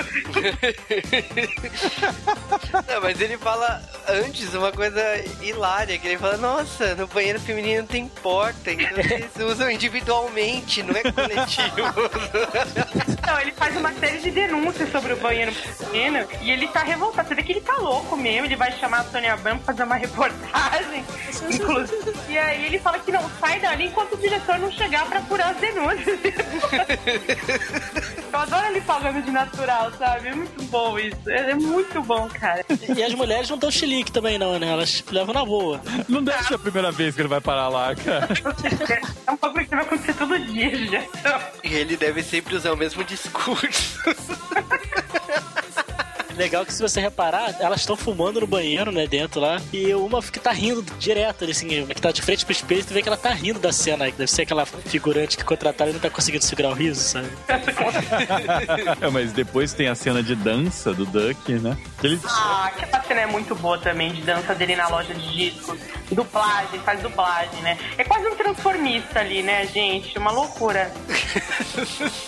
Não, mas ele fala antes uma coisa hilária, que ele fala, nossa, no banheiro feminino tem porta, então eles usam individualmente, não é coletivo. Não, ele faz uma série de denúncias sobre o banheiro feminino e ele tá revoltado. Você vê que ele tá louco mesmo. Ele vai chamar a Sônia Abrão pra fazer uma reportagem, inclusive. E aí ele fala que não sai dali enquanto o diretor não chegar pra apurar as denúncias. Eu adoro ele falando de natural, sabe? É muito bom isso. É, é muito bom, cara. E as mulheres não dão chilique também, não, né? Elas levam na boa. Não deve ser a primeira vez que ele vai parar lá, cara. É um bagulho que vai acontecer todo dia, já. E ele deve sempre usar o mesmo discurso. Legal que se você reparar, elas estão fumando no banheiro, né, dentro lá, e uma fica tá rindo direto, assim, que tá de frente pro espelho, tu vê que ela tá rindo da cena, que deve ser aquela figurante que contrataram e não tá conseguindo segurar o riso, sabe? É, mas depois tem a cena de dança do Duck, né? Que ele Ah, aquela cena é muito boa também, de dança dele na loja de discos. Dublagem, faz dublagem, né? É quase um transformista ali, né, gente? Uma loucura.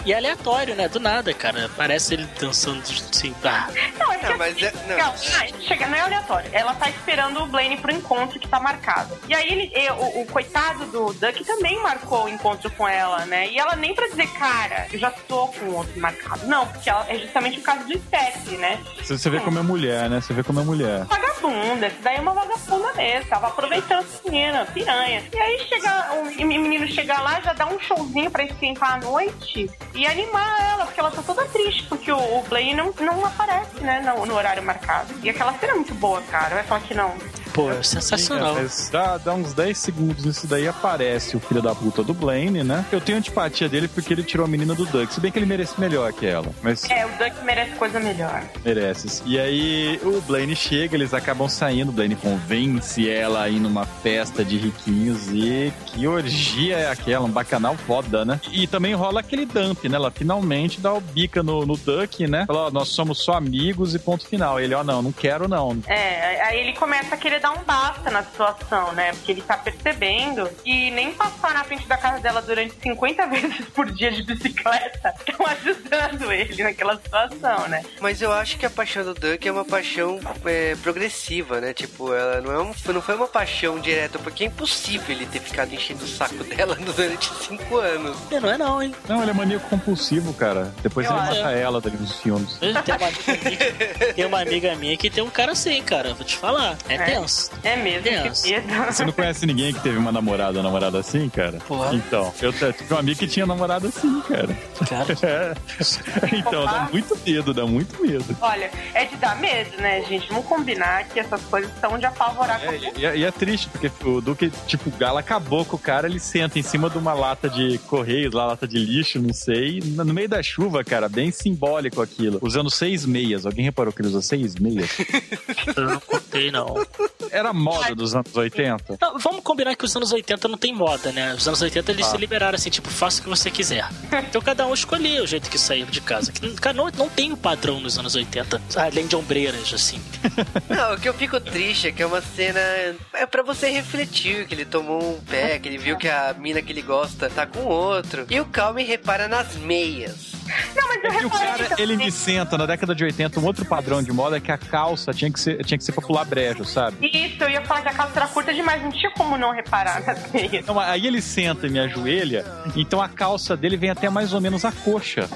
E é aleatório, né? Do nada, cara. Parece ele dançando assim. Ah, Não, é Não, mas assim, é- não. não, não, chega, não é aleatório. Ela tá esperando o Blaine pro encontro que tá marcado. E aí ele, o, o coitado do Duck também marcou o encontro com ela, né? E ela nem pra dizer, cara, eu já tô com outro marcado. Não, porque ela, é justamente o caso do Steph, né? Você, você vê como é mulher, né? Você vê como é mulher. Vagabunda, essa daí é uma vagabunda mesmo. Tava aproveitando essa menina, piranha. E aí chega, o menino chega lá, já dá um showzinho pra esquentar a noite e animar ela, porque ela tá toda triste, porque o, o Blaine não, não aparece, né, no, no horário marcado. E aquela cena é muito boa, cara. Vai falar que não. Pô, é sensacional. Mas dá, dá uns 10 segundos nisso daí, aparece o filho da puta do Blaine, né? Eu tenho antipatia dele porque ele tirou a menina do Duck. Se bem que ele merece melhor que ela. Mas É, o Duck merece coisa melhor. merece. E aí o Blaine chega, eles acabam saindo. O Blaine convence ela a ir numa festa de riquinhos. E que orgia é aquela? Um bacanal foda, né? E também rola aquele dump, né? Ela finalmente dá o bica no, no Duck, né? Fala, ó, nós somos só amigos e ponto final. Ele, ó, não, não quero não. É, aí ele começa a querer dar um basta na situação, né? Porque ele tá percebendo que nem passar na frente da casa dela durante 50 vezes por dia de bicicleta estão ajudando ele naquela situação, né? Mas eu acho que a paixão do Duck é uma paixão é, progressiva, né? Tipo, ela não, é um, não foi uma paixão direta, porque é impossível ele ter ficado enchendo o saco dela durante cinco anos. É, Não é não, hein? Não, ele é maníaco compulsivo, cara. Depois Eu ele acho. mata ela dali nos filmes. Tem uma, amiga minha, tem uma amiga minha que tem um cara assim, cara. Vou te falar. É, É. tenso. É mesmo, Deus. que medo. Você não conhece ninguém que teve uma namorada, uma namorada assim, cara? Porra. Então, eu tive um amigo que tinha namorada assim, cara. Cara. É. Então, dá muito medo, dá muito medo. Olha, é de dar medo, né, gente? Vamos combinar que essas coisas são de apavorar É, e, é- e é triste, porque o Duque, tipo, o Gala acabou com o cara, ele senta em cima de uma lata de correios, lá, lata de lixo, não sei, no no meio da chuva, cara, bem simbólico aquilo. Usando seis meias. Alguém reparou que ele usa seis meias? Eu não contei, não. Era moda dos anos 80. Não, vamos combinar que os anos 80 não tem moda, né? Os anos 80 eles Ah. se liberaram assim, tipo, faça o que você quiser. Então cada um escolhia o jeito que saiu de casa. Cara, não, não tem o padrão nos anos 80, além de ombreiras, assim. Não, o que eu fico triste é que é uma cena. É pra você refletir que ele tomou um pé, que ele viu que a mina que ele gosta tá com outro. E o Calme repara nas meias. Não, mas eu E o cara, também. ele me senta, na década de 80, um outro padrão de moda é que a calça tinha que ser, tinha que ser pra pular brejo, sabe? Isso, eu ia falar que a calça era curta demais, não tinha como não reparar nas meias. Então, aí ele senta e me ajoelha, então a calça dele vem até mais ou menos a coxa.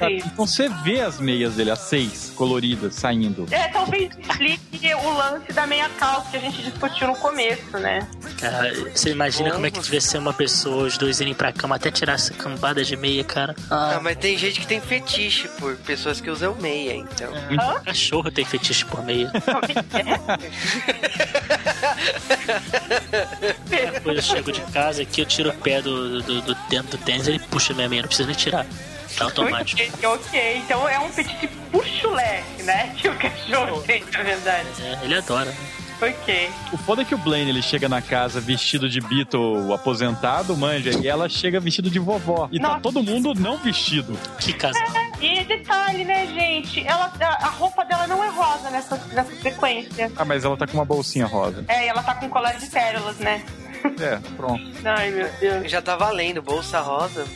É. Então você vê as meias dele, as seis, coloridas, saindo. É, talvez explique o lance da meia calça que a gente discutiu no começo, né? Cara, você imagina como é que devia ser uma pessoa, os dois irem pra cama até tirar essa cambada de meia, cara. Ah, Ah, mas tem gente que tem fetiche por pessoas que usam meia, então. muito cachorro tem fetiche por meia. Depois eu chego de casa aqui, eu tiro o pé do, do, do dentro do tênis, ele puxa minha meia, não precisa nem tirar. Tá automático. Ok, ok, então é um por chulé, né? Que o cachorro tem, na verdade. É, ele adora. Ok. O foda é que o Blaine ele chega na casa vestido de Beatle aposentado, manja, e ela chega vestido de vovó. E tá Nossa. todo mundo não vestido. Que casal. E detalhe, né, gente? Ela, a a roupa dela não é rosa nessa, nessa sequência. Ah, mas ela tá com uma bolsinha rosa. É, e ela tá com um colar de pérolas, né? É, pronto. Ai, meu Deus. Já tá valendo, bolsa rosa.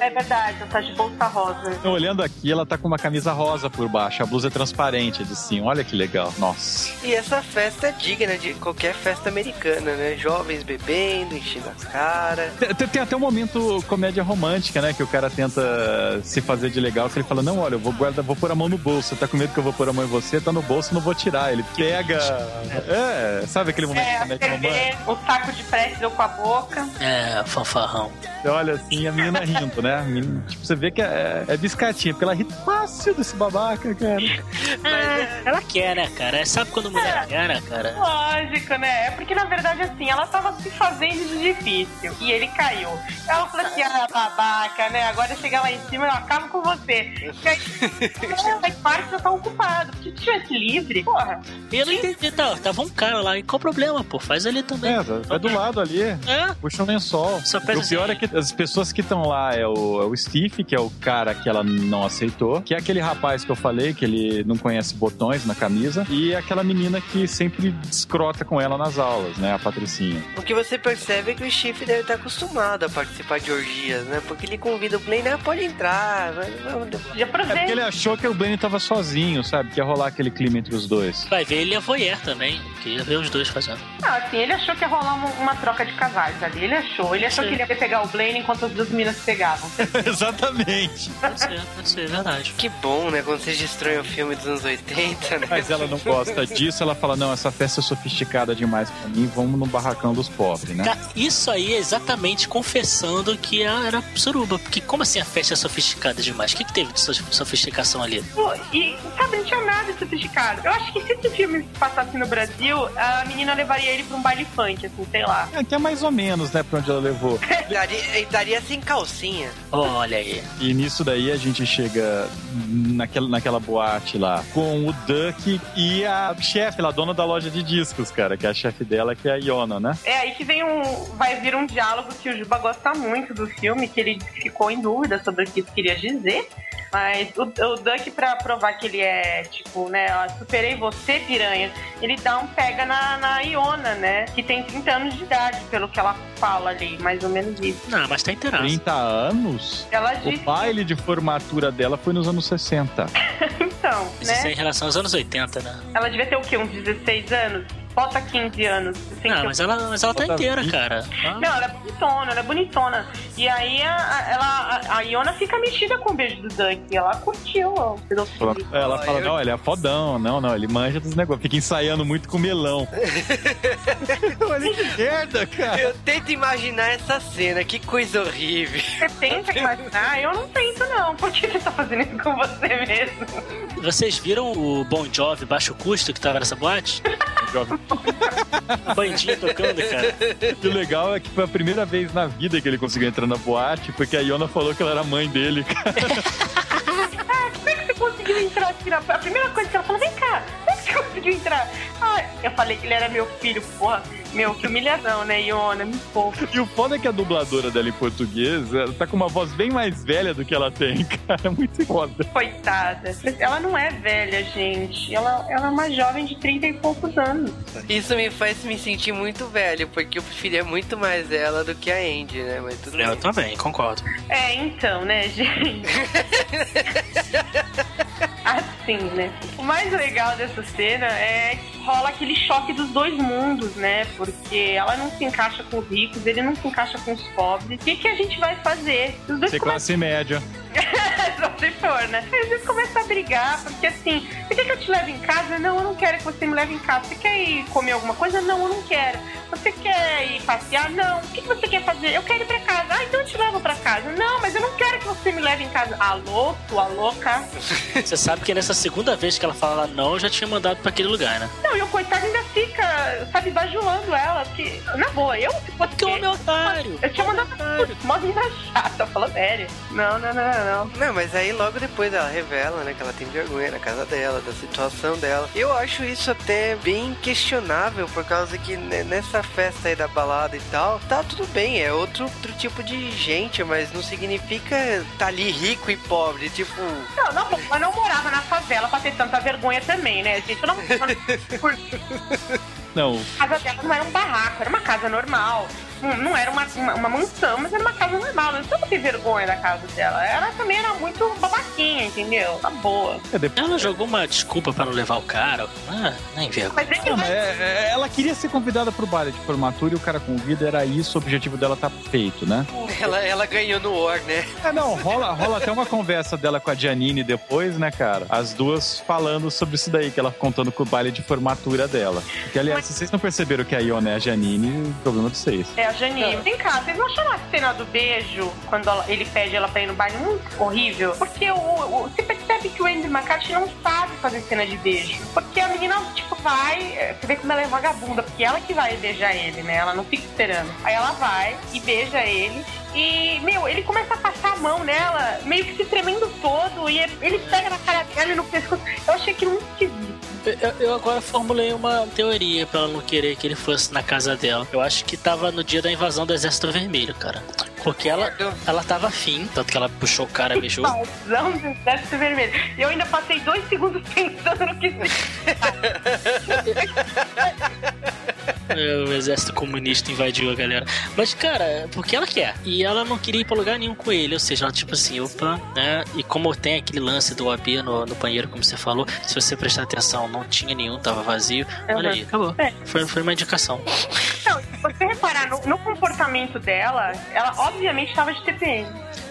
É verdade, ela tá de bolsa rosa. Então, olhando aqui, ela tá com uma camisa rosa por baixo. A blusa é transparente, de sim. Olha que legal. Nossa. E essa festa é digna de qualquer festa americana, né? Jovens bebendo, enchendo as caras. Tem, tem- até um momento comédia romântica, né? Que o cara tenta se fazer de legal. Que ele fala: Não, olha, eu vou guardar, vou pôr a mão no bolso. Você tá com medo que eu vou pôr a mão em você? Tá no bolso, não vou tirar. Ele pega. É, sabe aquele momento É, comédia romântica? cerveja, o saco de pretzel com a boca. É, fanfarrão. Você olha assim, a menina rindo, né? Menina, tipo, você vê que é, é biscatinha, porque ela ri fácil desse babaca, cara. É, ela quer, né, cara? Sabe quando mulher quer, né, cara? Lógico, né? É porque, na verdade, assim, ela tava se fazendo de difícil. E ele caiu. Ela falou assim, ah, babaca, né? Agora chega lá em cima eu acabo com você. E aí, aí parte já tá ocupado. Porque se tivesse livre, porra. E eu não entendi, tá, tava um cara lá, e qual o problema, pô? Faz ali também. É, vai do lado ali. É? Puxa um lençol. Só o pior é que as pessoas que estão lá é o, é o Steve, que é o cara que ela não aceitou, que é aquele rapaz que eu falei, que ele não conhece botões na camisa, e aquela menina que sempre escrota com ela nas aulas, né? A Patricinha. O que você percebe é que o Steve deve estar acostumado a participar de orgias, né? Porque ele convida o Blaine, ah, pode entrar. vai- vamos- Já É porque aproveita. ele achou que o Blaine tava sozinho, sabe? Que ia rolar aquele clima entre os dois. Vai ver, ele é voyeur também, que ia ver os dois fazendo. Ah, assim, ele achou que ia rolar uma, uma troca de casais ali. Ele achou. Ele achou Sim. que ele ia pegar o Blaine enquanto as duas meninas se pegavam. Exatamente. Pode ser, pode ser, é verdade. Que bom, né? Quando vocês destroem o filme dos anos 80, né? Mas ela não gosta disso, ela fala: não, essa festa é sofisticada demais pra mim, vamos no barracão dos pobres, né? Isso aí é exatamente confessando que era suruba. Porque como assim a festa é sofisticada demais? O que, que teve de so- sofisticação ali? Pô, e, sabe, não tinha nada de sofisticado. Eu acho que se esse filme passasse no Brasil, a menina levaria ele pra um baile funk, assim, sei lá. Que é mais ou menos, né, pra onde ela levou. Daria, ele daria sem calcinha. Olha aí. E nisso daí a gente chega naquela, naquela boate lá com o Duck e a chefe, lá, a dona da loja de discos, cara, que é a chefe dela, que é a Iona, né? É aí que vem um. Vai vir um diálogo que o Juba gosta muito do filme, que ele ficou em dúvida sobre o que isso queria dizer. Mas o, o Duck, pra provar que ele é, tipo, né, ó, superei você, piranha, ele dá um pega na, na Iona, né? Que tem 30 anos de idade, pelo que ela fala ali, mais ou menos isso. Não, mas tá inteiraço. 30 anos? Ela O disse, baile de formatura dela foi nos anos 60. então, Isso é né? em relação aos anos 80, né? Ela devia ter o quê? Uns 16 anos? Bota 15 anos. assim, Não, que eu- mas ela, mas ela tá inteira, cara. Ah, Não, ela é bonitona, ela é bonitona. E aí a, ela, a, a Iona fica mexida com o beijo do Duck. Ela curtiu ó. Ela Ah, fala, não, ele é fodão, não, não, ele manja dos negócios, fica ensaiando muito com melão. Olha que merda, cara. Eu tento imaginar essa cena, que coisa horrível. Você tenta imaginar? Eu não tento, não. Por que você tá fazendo isso com você mesmo? Vocês viram o Bon Jovi baixo custo que tava nessa boate? A bandinha tocando, cara. O legal é que foi a primeira vez na vida que ele conseguiu entrar na boate, porque a Iona falou que ela era mãe dele, cara. Como é que você conseguiu entrar aqui na... A primeira coisa que ela falou, vem cá, como é que você conseguiu entrar? Eu falei que ele era meu filho, porra. Meu, que humilhação, né, Iona? Me poupa. E o foda é que a dubladora dela em português, ela tá com uma voz bem mais velha do que ela tem, cara. É muito foda. Coitada. Ela não é velha, gente. Ela, ela é uma jovem de 30 e poucos anos. Isso me faz me sentir muito velho, porque eu preferia muito mais ela do que a Andy, né? Mas tudo Eu bem. também, concordo. É, então, né, gente? assim, né? O mais legal dessa cena é que rola aquele choque dos dois mundos, né? Porque ela não se encaixa com os ricos, ele não se encaixa com os pobres. O que, que a gente vai fazer? Os dois Ser classe média. se for, né? Aí eles começam a brigar, porque assim, você quer que eu te leve em casa? Não, eu não quero que você me leve em casa. Você quer ir comer alguma coisa? Não, eu não quero. Você quer ir passear? Não. O que, que você quer fazer? Eu quero ir pra casa. Ah, então eu te levo pra casa. Não, mas eu não quero que você me leve em casa. Alô, sua louca? Você sabe que nessa segunda vez que ela fala não, eu já tinha mandado pra aquele lugar, né? Não, e o coitado ainda fica, sabe, bajulando ela. Que, na boa, eu se fosse. O homem otário. Eu tinha mandado mó mina chata, falando sério. Não, não, não, não, não. Não, mas aí logo depois ela revela, né, que ela tem vergonha na casa dela, da situação dela. Eu acho isso até bem questionável, por causa que né, nessa festa aí da balada e tal, tá tudo bem, é outro, outro tipo de gente, mas não significa tá ali rico e pobre, tipo. Não, não, ela não morava na favela pra ter tanta vergonha também, né, gente? Eu não, Não, a casa dela não era um barraco, era uma casa normal. Não, era uma, uma, uma mansão, mas era uma casa normal. Não ter vergonha da casa dela. Ela também era muito babaquinha, entendeu? Tá boa. é depois. Ela jogou uma desculpa pra não levar o cara. Ah, nem vergonha. Mas é que Não, mas é- é- ela queria ser convidada pro baile de formatura e o cara convida, era isso, o objetivo dela tá feito, né? Ela, ela ganhou no War, né? É, não, rola, rola até uma conversa dela com a Janine depois, né, cara? As duas falando sobre isso daí, que ela contando com o baile de formatura dela. Porque, aliás, se vocês não perceberam que a Iona é a Janine, o problema é de vocês. É a Janine. Vem cá, vocês não acharam a cena do beijo, quando ela- ele pede ela pra ir no baile, muito horrível? Porque o, o- você percebe que o Andy McCarthy não sabe fazer cena de beijo. Porque a menina, tipo, vai. é, Você vê como ela é vagabunda, porque ela que vai beijar ele, né? Ela não fica esperando. Aí ela vai e beija ele. E, meu, ele começa a passar a mão nela, meio que se tremendo todo. E ele pega na cara dela e no pescoço. Eu achei aquilo muito esquisito. Eu, agora formulei uma teoria pra ela não querer que ele fosse na casa dela. Eu acho que tava no dia da invasão do Exército Vermelho, cara. Porque ela, ela tava afim, tanto que ela puxou o cara, beijou. Pauzão do exército vermelho. E eu ainda passei dois segundos pensando no que o exército comunista invadiu a galera. Mas, cara, porque ela quer. E ela não queria ir pra lugar nenhum com ele. Ou seja, ela, tipo assim, opa, né? E como tem aquele lance do AB no, no banheiro, como você falou, se você prestar atenção, não tinha nenhum, tava vazio. Olha aí, acabou. É. Foi, foi uma indicação. Não, se você reparar no, no comportamento dela, ela obviamente estava de TPM.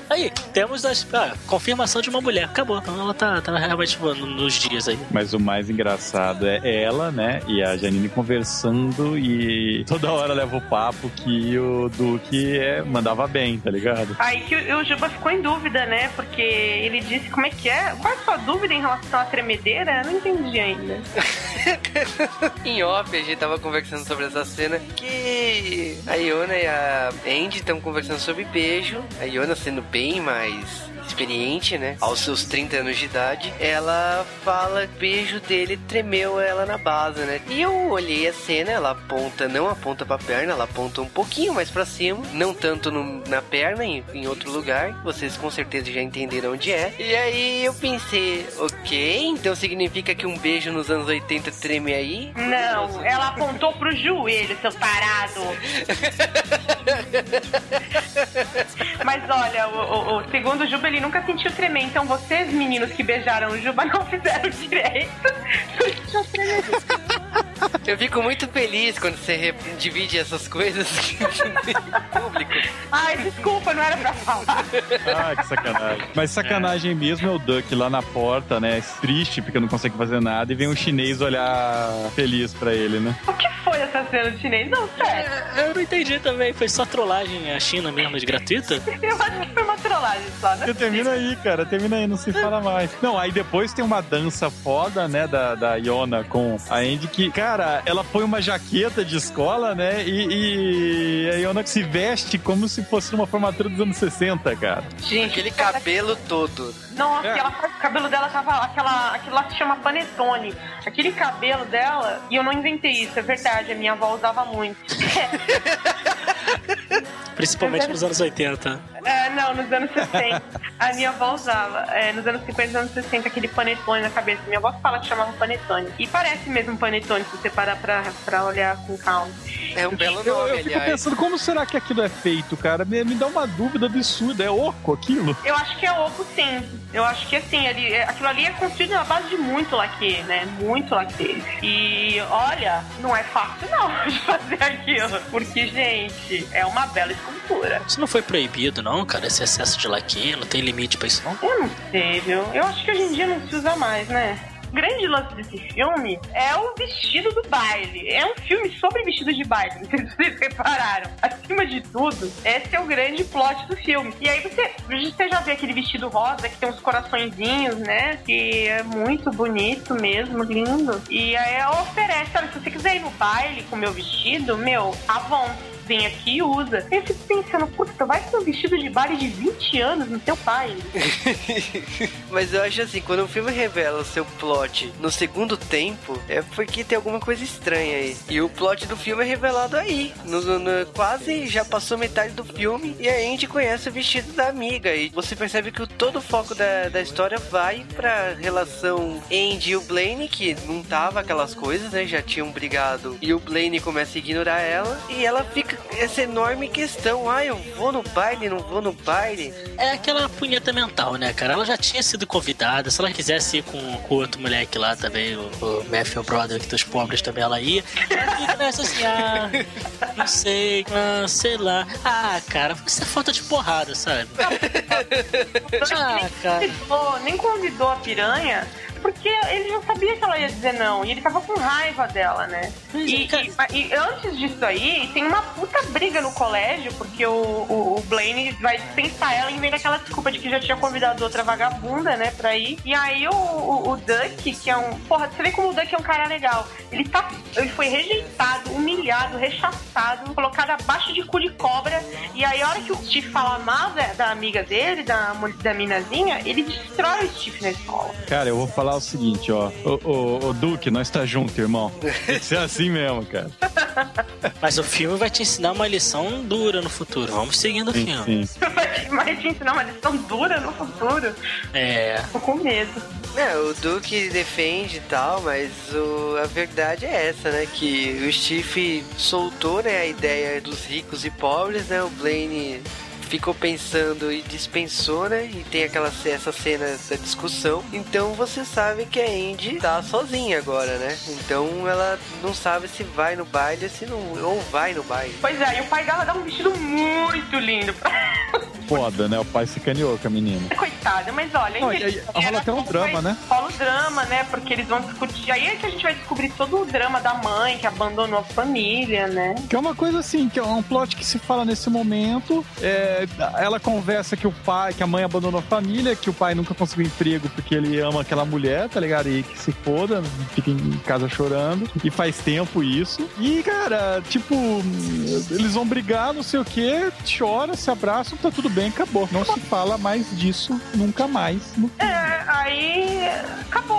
Aí, temos a ah, confirmação de uma mulher. Acabou. Então ela tá, tá realmente no- nos dias aí. Mas o mais engraçado é ela, né? E a Janine conversando e toda hora leva o papo que o Duque é, mandava bem, tá ligado? Aí que o, o Juba ficou em dúvida, né? Porque ele disse como é que é. Qual é a sua dúvida em relação à tremedeira? Eu não entendi ainda. Em off, a gente tava conversando sobre essa cena que a Iona e a Andy estão conversando sobre beijo. A Iona sendo bem mais experiente, né? Aos seus 30 anos de idade, ela fala que o beijo dele tremeu ela na base, né? E eu olhei a cena, ela aponta, não aponta pra perna, ela aponta um pouquinho mais pra cima, não tanto no- na perna, em, em outro lugar. Vocês com certeza já entenderam onde é. E aí eu pensei, ok, então significa que um beijo nos anos 80 treme aí? Não, ela apontou pro joelho, seu tarado. Mas olha, o, o- o segundo Juba ele nunca sentiu tremer. Então vocês, meninos que beijaram o Juba, não fizeram direito. Eu fico muito feliz quando você divide essas coisas em público. Ai, desculpa, não era pra falar. Ah, que sacanagem. Mas sacanagem mesmo é o Duck lá na porta, né? Triste porque não consegue fazer nada e vem um chinês olhar feliz pra ele, né? O que foi essa cena de chinês? Não, sério. Eu não entendi também. Foi só trollagem a China mesmo, de gratuita? Eu acho que foi uma trollagem só, né? Termina aí, cara, termina aí, não se fala mais. Não, aí depois tem uma dança foda, né, da, da Iona com a Andy, que, cara, ela põe uma jaqueta de escola, né, e, e a Iona se veste como se fosse uma formatura dos anos 60, cara. Gente, Aquele cabelo todo. Nossa, É. ela, o cabelo dela tava aquela, aquilo lá se chama panetone. Aquele cabelo dela, e eu não inventei isso, é verdade, a minha avó usava muito. Principalmente nos anos 80. É, não, nos anos 60. A minha avó usava. É, nos anos 50 e anos 60, aquele panetone na cabeça. Minha avó fala que chamava panetone. E parece mesmo um panetone se você parar pra, pra olhar com calma. É um belo Eu, nome, eu fico aliás. pensando, como será que aquilo é feito, cara? Me, me dá uma dúvida absurda. É oco aquilo? Eu acho que é oco sim. Eu acho que assim, ali, é- aquilo ali é construído na base de muito laque, né? Muito laque. E olha, não é fácil não de fazer aquilo. Porque, gente, é uma bela escultura. Isso não foi proibido, não, cara? Esse excesso de laque, não tem limite pra isso, não? Eu não sei, viu? Eu acho que hoje em dia não se usa mais, né? O grande lance desse filme é o vestido do baile. É um filme sobre vestido de baile, não sei se vocês repararam. Acima de tudo, esse é o grande plot do filme. E aí você, você já vê aquele vestido rosa que tem uns coraçõezinhos, né? Que é muito bonito mesmo, lindo. E aí ela oferece, olha, se você quiser ir no baile com meu vestido, meu, Avon vem aqui e usa. Eu fico pensando, puta, tu vai com um vestido de baile de 20 anos no teu pai. Mas eu acho assim, quando o filme revela o seu plot no segundo tempo, é porque tem alguma coisa estranha aí. E o plot do filme é revelado aí. No, no- quase já passou metade do filme e a Andy conhece o vestido da amiga. E você percebe que o, todo o foco da, da história vai pra relação Andy e o Blaine, que não tava aquelas coisas, né? Já tinham brigado. E o Blaine começa a ignorar ela. E ela fica essa enorme questão: ah, eu vou no baile, não vou no baile. É aquela punheta mental, né, cara? Ela já tinha sido convidada. Se ela quisesse ir com com o outro moleque lá também, o, o Matthew Brother, que dos pobres também ela ia. Ela fica nessa assim, ah, não sei, ah, sei lá. Ah, cara, isso é falta de porrada, sabe? Ah, cara. nem convidou a piranha, porque ele já sabia que ela ia dizer não. E ele tava com raiva dela, né? E, e- e antes disso aí, tem uma puta briga no colégio, porque o, o, o Blaine vai dispensar ela em vez daquela desculpa de que já tinha convidado outra vagabunda, né, pra ir. E aí o, o, o Duck, que é um. Porra, você vê como o Duck é um cara legal. Ele tá. Ele foi rejeitado, humilhado, rechaçado, colocado abaixo de cu de cobra. E aí, a hora que o Steve fala mal da, da amiga dele, da, da minazinha, ele destrói o Steve na escola. Cara, eu vou falar o seguinte, ó. Ô, ô, ô, Duque, nós tá junto, irmão. Tem que ser assim mesmo, cara. Mas o filme vai te ensinar uma lição dura no futuro. Vamos seguindo o Sim, filme. sim. Mas te ensinar uma lição dura no futuro. É. Tô com medo. É, o Duke defende e tal, mas o- a verdade é essa, né? Que o Steve soltou né, a ideia dos ricos e pobres, né? O Blaine ficou pensando e dispensou, né? E tem aquela essa cena da discussão. Então você sabe que a Andy tá sozinha agora, né? Então ela não sabe se vai no baile ou se não ou vai no baile. Pois é, e o pai dela dá um vestido muito lindo pra Foda, né? O pai se caneou com a menina. Coitada, mas olha, Não, aí rola até um drama, né? Rola o drama, né? Porque eles vão discutir. Aí é que a gente vai descobrir todo o drama da mãe que abandonou a família, né? Que é uma coisa assim, que é um plot que se fala nesse momento. É, ela conversa que o pai, que a mãe abandonou a família, que o pai nunca conseguiu emprego porque ele ama aquela mulher, tá ligado? E que se foda, fica em casa chorando. E faz tempo isso. E, cara, tipo, eles vão brigar, não sei o que, chora, se abraçam, tá tudo bem, acabou. Não se fala mais disso nunca mais. É, aí acabou?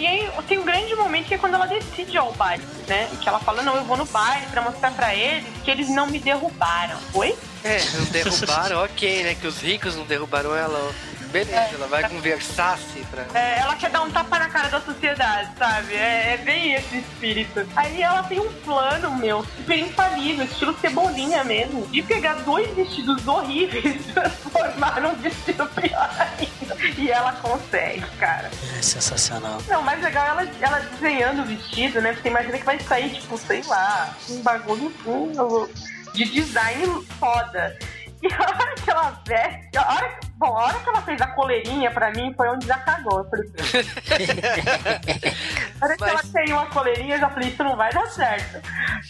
E aí tem um grande momento que é quando ela decide ao baile, né? Que ela fala, não, eu vou no baile pra mostrar pra eles que eles não me derrubaram. Oi? É, não derrubaram, ok, né? Que os ricos não derrubaram ela. Beleza, ela vai com Versace pra. É, ela quer dar um tapa na cara da sociedade, sabe? É, é bem esse espírito. Aí ela tem um plano, meu, super infalível, estilo cebolinha mesmo, de pegar dois vestidos horríveis e transformar num vestido pior ainda. E ela consegue, cara. É sensacional. Não, o mais legal é ela, ela desenhando o vestido, né? Porque imagina que vai sair, tipo, sei lá, um bagulho um, de design foda. E a hora que ela veste, a hora, que- bom, a hora que ela fez a coleirinha pra mim foi onde já cagou. Eu falei, a hora que Mas- ela tem uma coleirinha, eu já falei, isso não vai dar certo.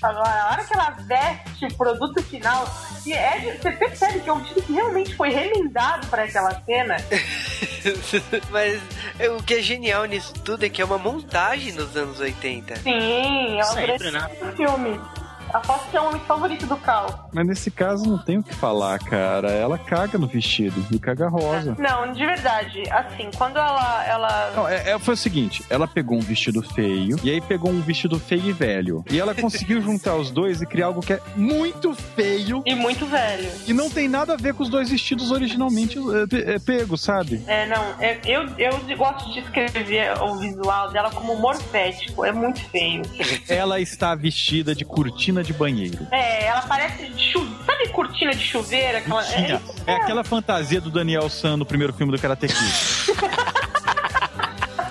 Agora, a hora que ela veste o produto final, e é, você percebe que é um vestido que realmente foi remendado pra aquela cena. Mas é, o que é genial nisso tudo é que é uma montagem dos anos 80. Sim, ela Sempre, parece né? um filme. Aposto que é o homem favorito do Cal. Mas nesse caso não tem o que falar, cara. Ela caga no vestido e caga rosa. Não, de verdade. Assim, quando ela. ela... Não, é, é- foi o seguinte, ela pegou um vestido feio e aí pegou um vestido feio e velho. E ela conseguiu juntar os dois e criar algo que é muito feio E muito velho. e não tem nada a ver com os dois vestidos originalmente é, pe- é, pegos, sabe? É, não, é- eu, eu gosto de descrever o visual dela como morfético. É muito feio. Ela está vestida de cortina de banheiro. É, ela parece de chu... Sabe cortina de chuveiro? Aquela... Tinha. É aquela fantasia do Daniel San no primeiro filme do Karate Kid.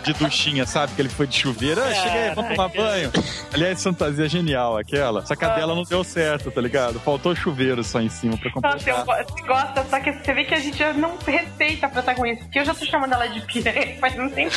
De duchinha, sabe? Que ele foi de chuveiro. Ah, chega aí, vamos tomar banho. Aliás, fantasia genial aquela. Só que a dela não deu certo, tá ligado? Faltou chuveiro só em cima pra Nossa, eu completar. go- você gosta, só que você vê que a gente já não respeita a protagonista. Porque eu já tô chamando ela de piranha, mas não tem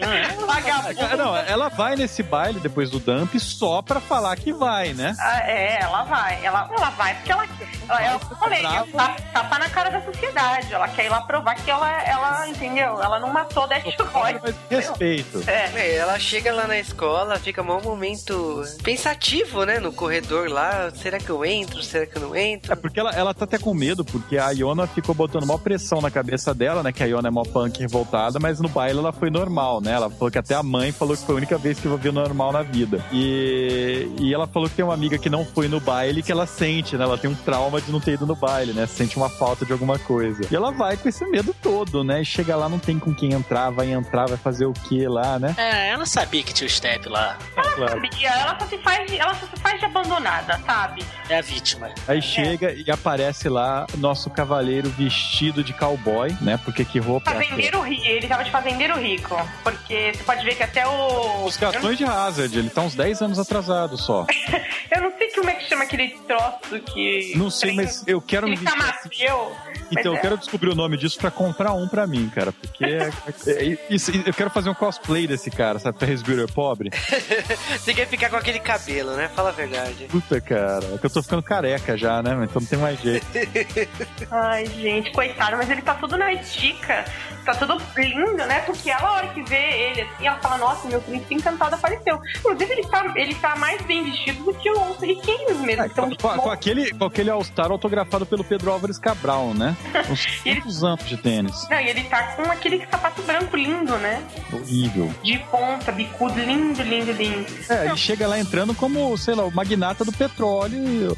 Não, é. Ah, Vagabundo. Não, ela vai nesse baile depois do dump só pra falar que vai, né? Ah, é, ela vai. Ela, ela vai porque ela quer. Ela, ela, eu falei, tá, tapa na cara da sociedade. Ela quer ir lá provar que ela, ela entendeu? Ela não matou Death Roy. Mas respeito. É. É, ela chega lá na escola, fica um momento pensativo, né? No corredor lá. Será que eu entro? Será que eu não É entro? porque ela, ela tá até com medo, porque a Iona ficou botando maior pressão na cabeça dela, né? Que a Iona é mó punk revoltada, mas no baile ela foi normal, né? Ela falou que até a mãe falou que foi a única vez que eu vi normal na vida. E, e ela falou que tem uma amiga que não foi no baile que ela sente, né? Ela tem um trauma de não ter ido no baile, né? Sente uma falta de alguma coisa. E ela vai com esse medo todo, né? E chega lá, não tem com quem entrar, vai entrar, vai fazer o que lá, né? É, ela sabia que tinha o step lá. Claro. Sabia? Ela só se faz de, ela só se faz de abandonada, sabe? É a vítima. Aí chega e aparece lá nosso cavaleiro vestido de cowboy, né? Porque que roupa é? Fazendeiro rico. Ele tava de fazendeiro rico. Porque você pode ver que até o. Os cartões de Hazard, ele tá uns 10 anos atrasado só. Eu não sei como é que chama aquele troço que. Não sei, mas eu quero me Ele vestir. assim. camafeu. Então, eu é- quero descobrir o nome disso pra comprar um pra mim, cara. Porque é- é- isso, eu quero fazer um cosplay desse cara, sabe? Ferris Bueller pobre. Você quer ficar com aquele cabelo, né? Fala a verdade. Puta, cara. É que eu tô ficando careca já, né? Então não tem mais jeito. Ai, gente, coitado, mas ele tá tudo na estica. Tá tudo lindo, né? Porque ela, a hora que vê ele assim, ela fala, nossa, meu príncipe encantado apareceu. Inclusive, ele tá, ele tá mais bem vestido do que o os riquinhos mesmo. É, Então, com, com- com aquele, com aquele All-Star autografado pelo Pedro Álvares Cabral, né? Uns ele- quantos anos de tênis. Não, e ele tá com aquele sapato branco lindo, né? Horrível. De ponta, bicudo, lindo, lindo, lindo. É, ele chega lá entrando como, sei lá, o magnata do petróleo.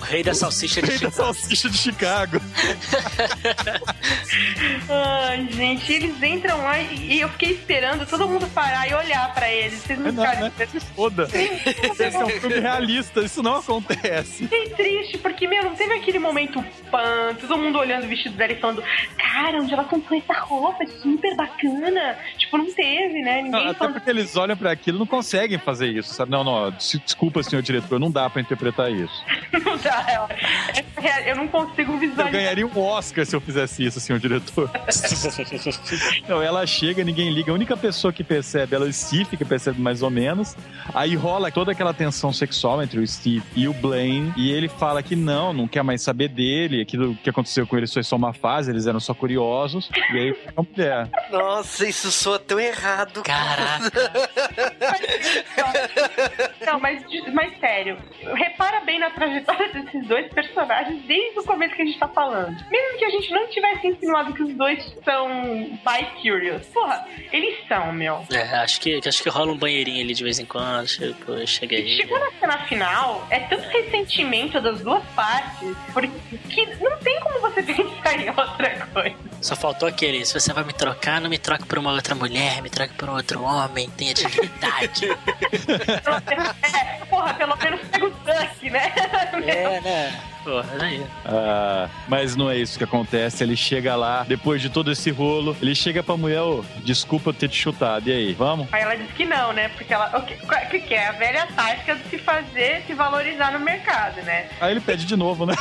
O rei da salsicha de Rei da Chicago. salsicha de Chicago. Ai, gente, eles entram lá e, e eu fiquei esperando todo mundo parar e olhar pra eles. Vocês não Não, ficaram né? Se foda. Esse é um filme realista, isso não acontece. Fiquei triste, porque, meu, não teve aquele momento pan, todo mundo olhando o vestido dela e falando, cara, onde ela comprou essa roupa? Super bacana. Tipo, não teve, né? Não, Ninguém até falou. porque eles olham pra aquilo e não conseguem fazer isso, sabe? Não, não, des- desculpa, senhor diretor, não dá pra interpretar isso. Não dá, é real, eu não consigo Eu visualizar. ganharia um Oscar se eu fizesse isso, senhor diretor. Não, ela chega, ninguém liga. A única pessoa que percebe, ela é o Steve, que percebe mais ou menos. Aí rola toda aquela tensão sexual entre o Steve e o Blaine. E ele fala que não, não quer mais saber dele. Aquilo que aconteceu com eles foi só uma fase, eles eram só curiosos. E aí foi uma mulher. Nossa, isso soa tão errado. Caraca. Não, mas, mas sério, repara bem na trajetória desses dois personagens desde o começo que a gente tá falando. Mesmo que a gente não tivesse insinuado que os dois são bi-curious. Porra, eles são, meu. É, acho que, acho que rola um banheirinho ali de vez em quando. Chegou, chega aí. Chegou na cena final, é tanto ressentimento das duas partes, porque que não tem como você pensar em outra coisa. Só faltou aquele, se você vai me trocar, não me troque por uma outra mulher, me troque por um outro homem, tenha dignidade. É, porra, pelo menos pega o Duck, né? é, né? Porra, aí. Ah, mas não é isso que acontece. Ele chega lá, depois de todo esse rolo, ele chega pra mulher, ô, desculpa ter te chutado. E aí, vamos? Aí ela diz que não, né? Porque ela. O que, o que que é? A velha tática de se fazer, se valorizar no mercado, né? Aí ele pede de novo, né?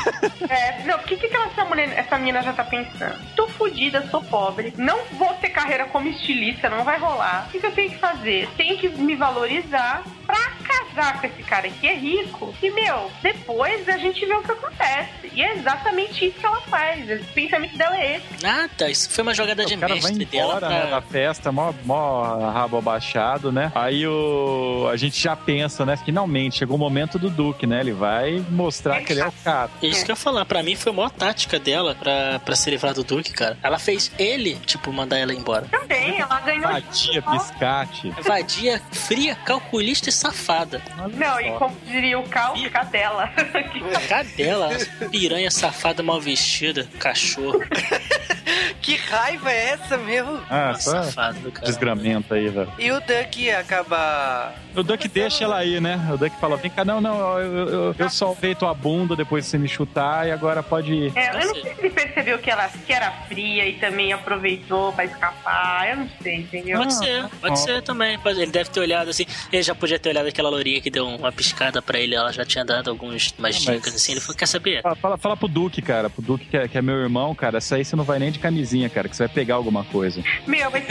É, não, o que, que essa mulher, essa menina já tá pensando? Tô fodida, sou pobre, não vou ter carreira como estilista, não vai rolar. O que, que eu tenho que fazer? Tenho que me valorizar pra casar com esse cara que é rico. E, meu, depois a gente vê o que acontece. E é exatamente isso que ela faz. O pensamento dela é esse. Nada, isso foi uma jogada de o cara vai mestre dela embora né, da pra... festa, mó, mó rabo abaixado, né? Aí o, a gente já pensa, né? Finalmente, chegou o momento do Duque, né? Ele vai mostrar que ele é o cara. Isso que eu ia falar, pra mim foi a maior tática dela pra, pra se livrar do Duke, cara. Ela fez ele, tipo, mandar ela embora. Também, ela ganhou. Vadia, piscate. Vadia, fria, calculista e safada. Não, e como diria o Cal, cadela. Cadela, piranha safada mal vestida, cachorro. Que raiva é essa, meu? Ah, só safado do cara. desgramento aí, velho. E o Duck acaba. O Duck deixa ela aí, né? O Duck fala, vem cá, não, não, eu, eu, eu salvei tua bunda depois de você me chutar e agora pode ir. É, eu não sei se ele percebeu que ela que era fria e também aproveitou pra escapar. Eu não sei, entendeu? Pode ser, pode ser também. Pode- Ele deve ter olhado assim. Ele já podia ter olhado aquela lourinha que deu uma piscada pra ele. Ela já tinha dado algumas umas Ah, dicas mas- assim. Ele falou: Quer saber? Fala, fala, fala pro Duque, cara, pro Duque que é, que é meu irmão, cara, essa aí você não vai nem de camisinha, cara, que você vai pegar alguma coisa. Meu, mas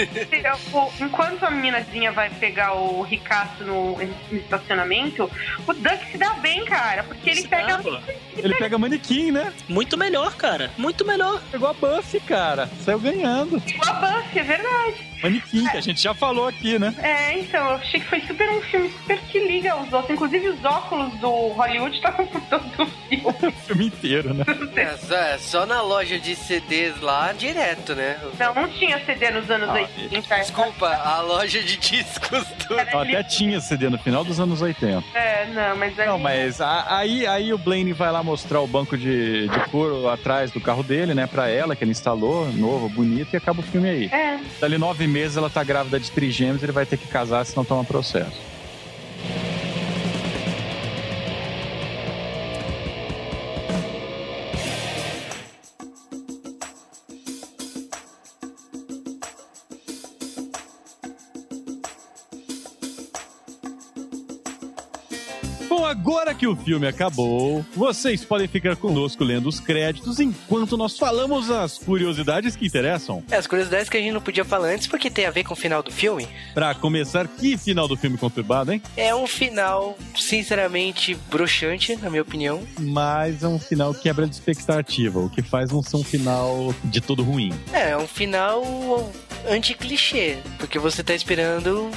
enquanto a meninazinha vai pegar o ricaço no, no estacionamento, o Duck se dá bem, cara, porque ele Se pega. dá. Ele pega manequim, né? Muito melhor, cara. Muito melhor. Pegou a Buffy, cara. Saiu ganhando. a Buffy, é verdade. Manequim, que a gente já falou aqui, né? É, então, eu achei que foi super um filme super que liga os outros. Inclusive os óculos do Hollywood estavam por todo o filme. O filme inteiro, né? É só, é só na loja de CDs lá, direto, né? Não, não tinha CD nos anos Ah, 80. Desculpa, a loja de discos do. Não, até tinha CD no final dos anos 80. É, não, mas ali... Não, mas a- aí, aí o Blaine vai lá mostrar o banco de, de couro atrás do carro dele, né, pra ela, que ele instalou, novo, bonito, e acaba o filme aí. É, Dali nove meses ela tá grávida de trigêmeos, ele vai ter que casar, senão toma processo. Agora que o filme acabou, vocês podem ficar conosco lendo os créditos enquanto nós falamos as curiosidades que interessam. É, as curiosidades que a gente não podia falar antes porque tem a ver com o final do filme. Pra começar, que final do filme conturbado, hein? É um final, sinceramente, broxante, na minha opinião. Mas é um final quebra de expectativa, o que faz não ser um final de todo ruim. É, é um final anti-clichê, porque você tá esperando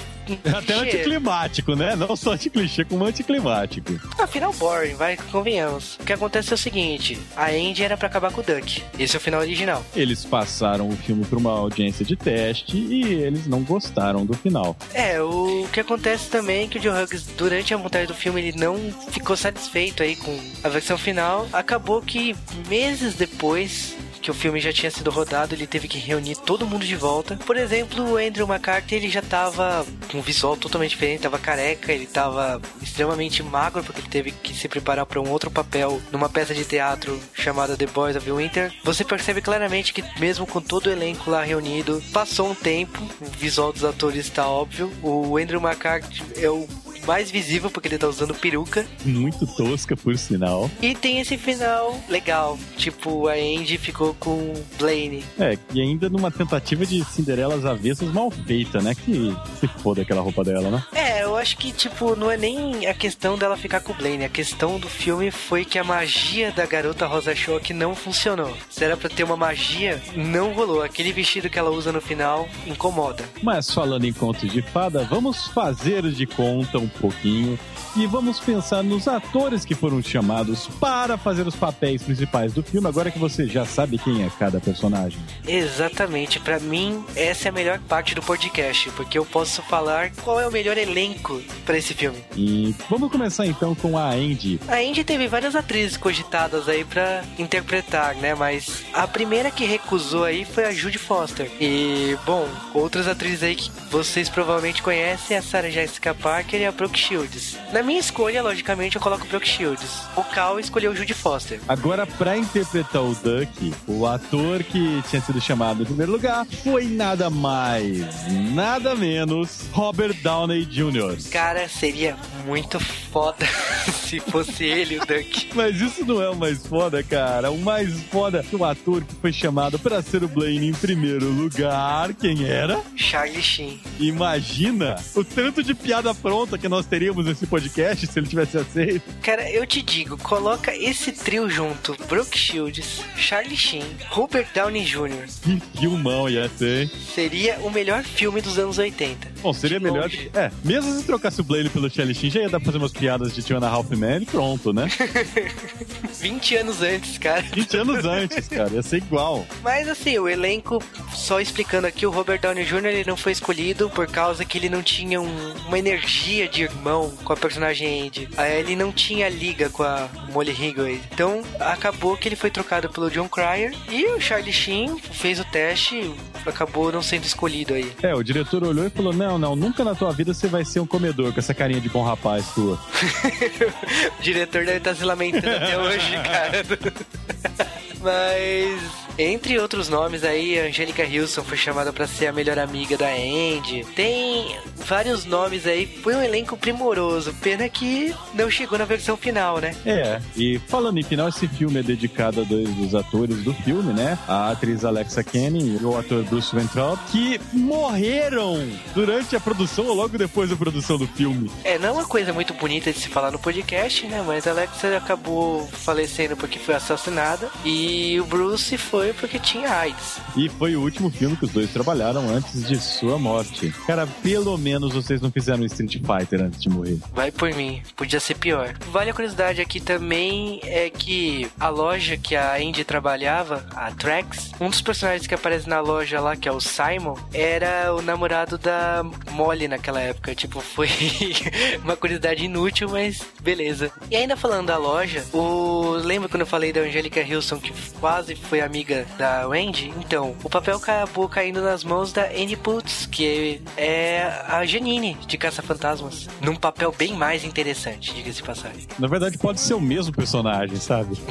Até anticlimático, né? Não só anticlichê, como anticlimático. Afinal, boring, vai, convenhamos. O que acontece é o seguinte: a Andy era pra acabar com o Duck. Esse é o final original. Eles passaram o filme pra uma audiência de teste e eles não gostaram do final. É, o que acontece também é que o Joe Hughes, durante a montagem do filme, ele não ficou satisfeito aí com a versão final. Acabou que meses depois que o filme já tinha sido rodado, ele teve que reunir todo mundo de volta. Por exemplo, o Andrew McCarthy, ele já tava com um visual totalmente diferente, tava careca, ele tava extremamente magro, porque ele teve que se preparar para um outro papel numa peça de teatro chamada The Boys of Winter. Você percebe claramente que, mesmo com todo o elenco lá reunido, passou um tempo, o visual dos atores está óbvio. O Andrew McCarthy é o mais visível porque ele tá usando peruca. Muito tosca, por sinal. E tem esse final legal. Tipo, a Andy ficou com Blaine. É, e ainda numa tentativa de Cinderelas avessas mal feita, né? Que se foda aquela roupa dela, né? É, eu acho que, tipo, não é nem a questão dela ficar com o Blaine. A questão do filme foi que a magia da garota Rosa Choque não funcionou. Se era pra ter uma magia, não rolou. Aquele vestido que ela usa no final incomoda. Mas falando em contos de fada, vamos fazer de conta um pouquinho e vamos pensar nos atores que foram chamados para fazer os papéis principais do filme, agora que você já sabe quem é cada personagem. Exatamente, Pra mim essa é a melhor parte do podcast, porque eu posso falar qual é o melhor elenco para esse filme. E vamos começar então com a Andy. A Andy teve várias atrizes cogitadas aí para interpretar, né? Mas a primeira que recusou aí foi a Judy Foster. E, bom, outras atrizes aí que vocês provavelmente conhecem a Sarah Jessica Parker e a Brooke Shields. Na minha escolha, logicamente, eu coloco o Brooke Shields. O Cal escolheu o Judy Foster. Agora, pra interpretar o Duck, o ator que tinha sido chamado em primeiro lugar foi nada mais, nada menos Robert Downey Jr. Cara, seria muito foda se fosse ele o Duck. Mas isso não é o mais foda, cara. O mais foda é o ator que foi chamado para ser o Blaine em primeiro lugar. Quem era? Charlie Sheen. Imagina o tanto de piada pronta que nós teríamos nesse podcast se ele tivesse aceito. Cara, eu te digo, coloca esse trio junto: Brooke Shields, Charlie Sheen, Robert Downey Jr. Que filmão ia ser, hein? Seria o melhor filme dos anos 80. Bom, seria De melhor. longe. É, mesmo se trocasse o Blaine pelo Charlie Sheen, já ia dar pra fazer umas piadas de Tiana Halfman e pronto, né? 20 anos antes, cara. 20 anos antes, cara, ia ser igual. Mas assim, o elenco, só explicando aqui, o Robert Downey Jr. ele não foi escolhido por causa que ele não tinha um- uma energia de irmão com a personagem Andy. Aí ele não tinha liga com a Molly Ringwald. Então acabou que ele foi trocado pelo John Cryer e o Charlie Sheen fez o teste acabou não sendo escolhido aí. É, o diretor olhou e falou: Não, não, nunca na tua vida você vai ser um comedor com essa carinha de bom rapaz tua. O diretor deve estar se lamentando até hoje, cara. Mas, entre outros nomes aí, a Angélica Hilson foi chamada pra ser a melhor amiga da Andy. Tem vários nomes aí. Foi um elenco primoroso. Pena que não chegou na versão final, né? É, e falando em final, esse filme é dedicado a dois dos atores do filme, né? A atriz Alexa Kenny e o ator Bruce Ventrell, que morreram durante a produção ou logo depois da produção do filme. É, não é uma coisa muito bonita de se falar no podcast, né? Mas a Alexa acabou falecendo porque foi assassinada. E o Bruce foi porque tinha AIDS. E foi o último filme que os dois trabalharam antes de sua morte. Cara, pelo menos vocês não fizeram Street Fighter antes de morrer. Vai por mim, podia ser pior. Vale a curiosidade aqui também é que a loja que a Andy trabalhava, a Trax, um dos personagens que aparece na loja lá, que é o Simon, era o namorado da Molly naquela época. Tipo, foi uma curiosidade inútil, mas beleza. E ainda falando da loja, o lembra quando eu falei da Angélica Hilson que quase foi amiga da Wendy? Então, o papel acabou caindo nas mãos da Annie Putz, que é a Janine de Caça-Fantasmas, num papel bem mais interessante, diga-se de passagem. Na verdade, pode ser o mesmo personagem, sabe?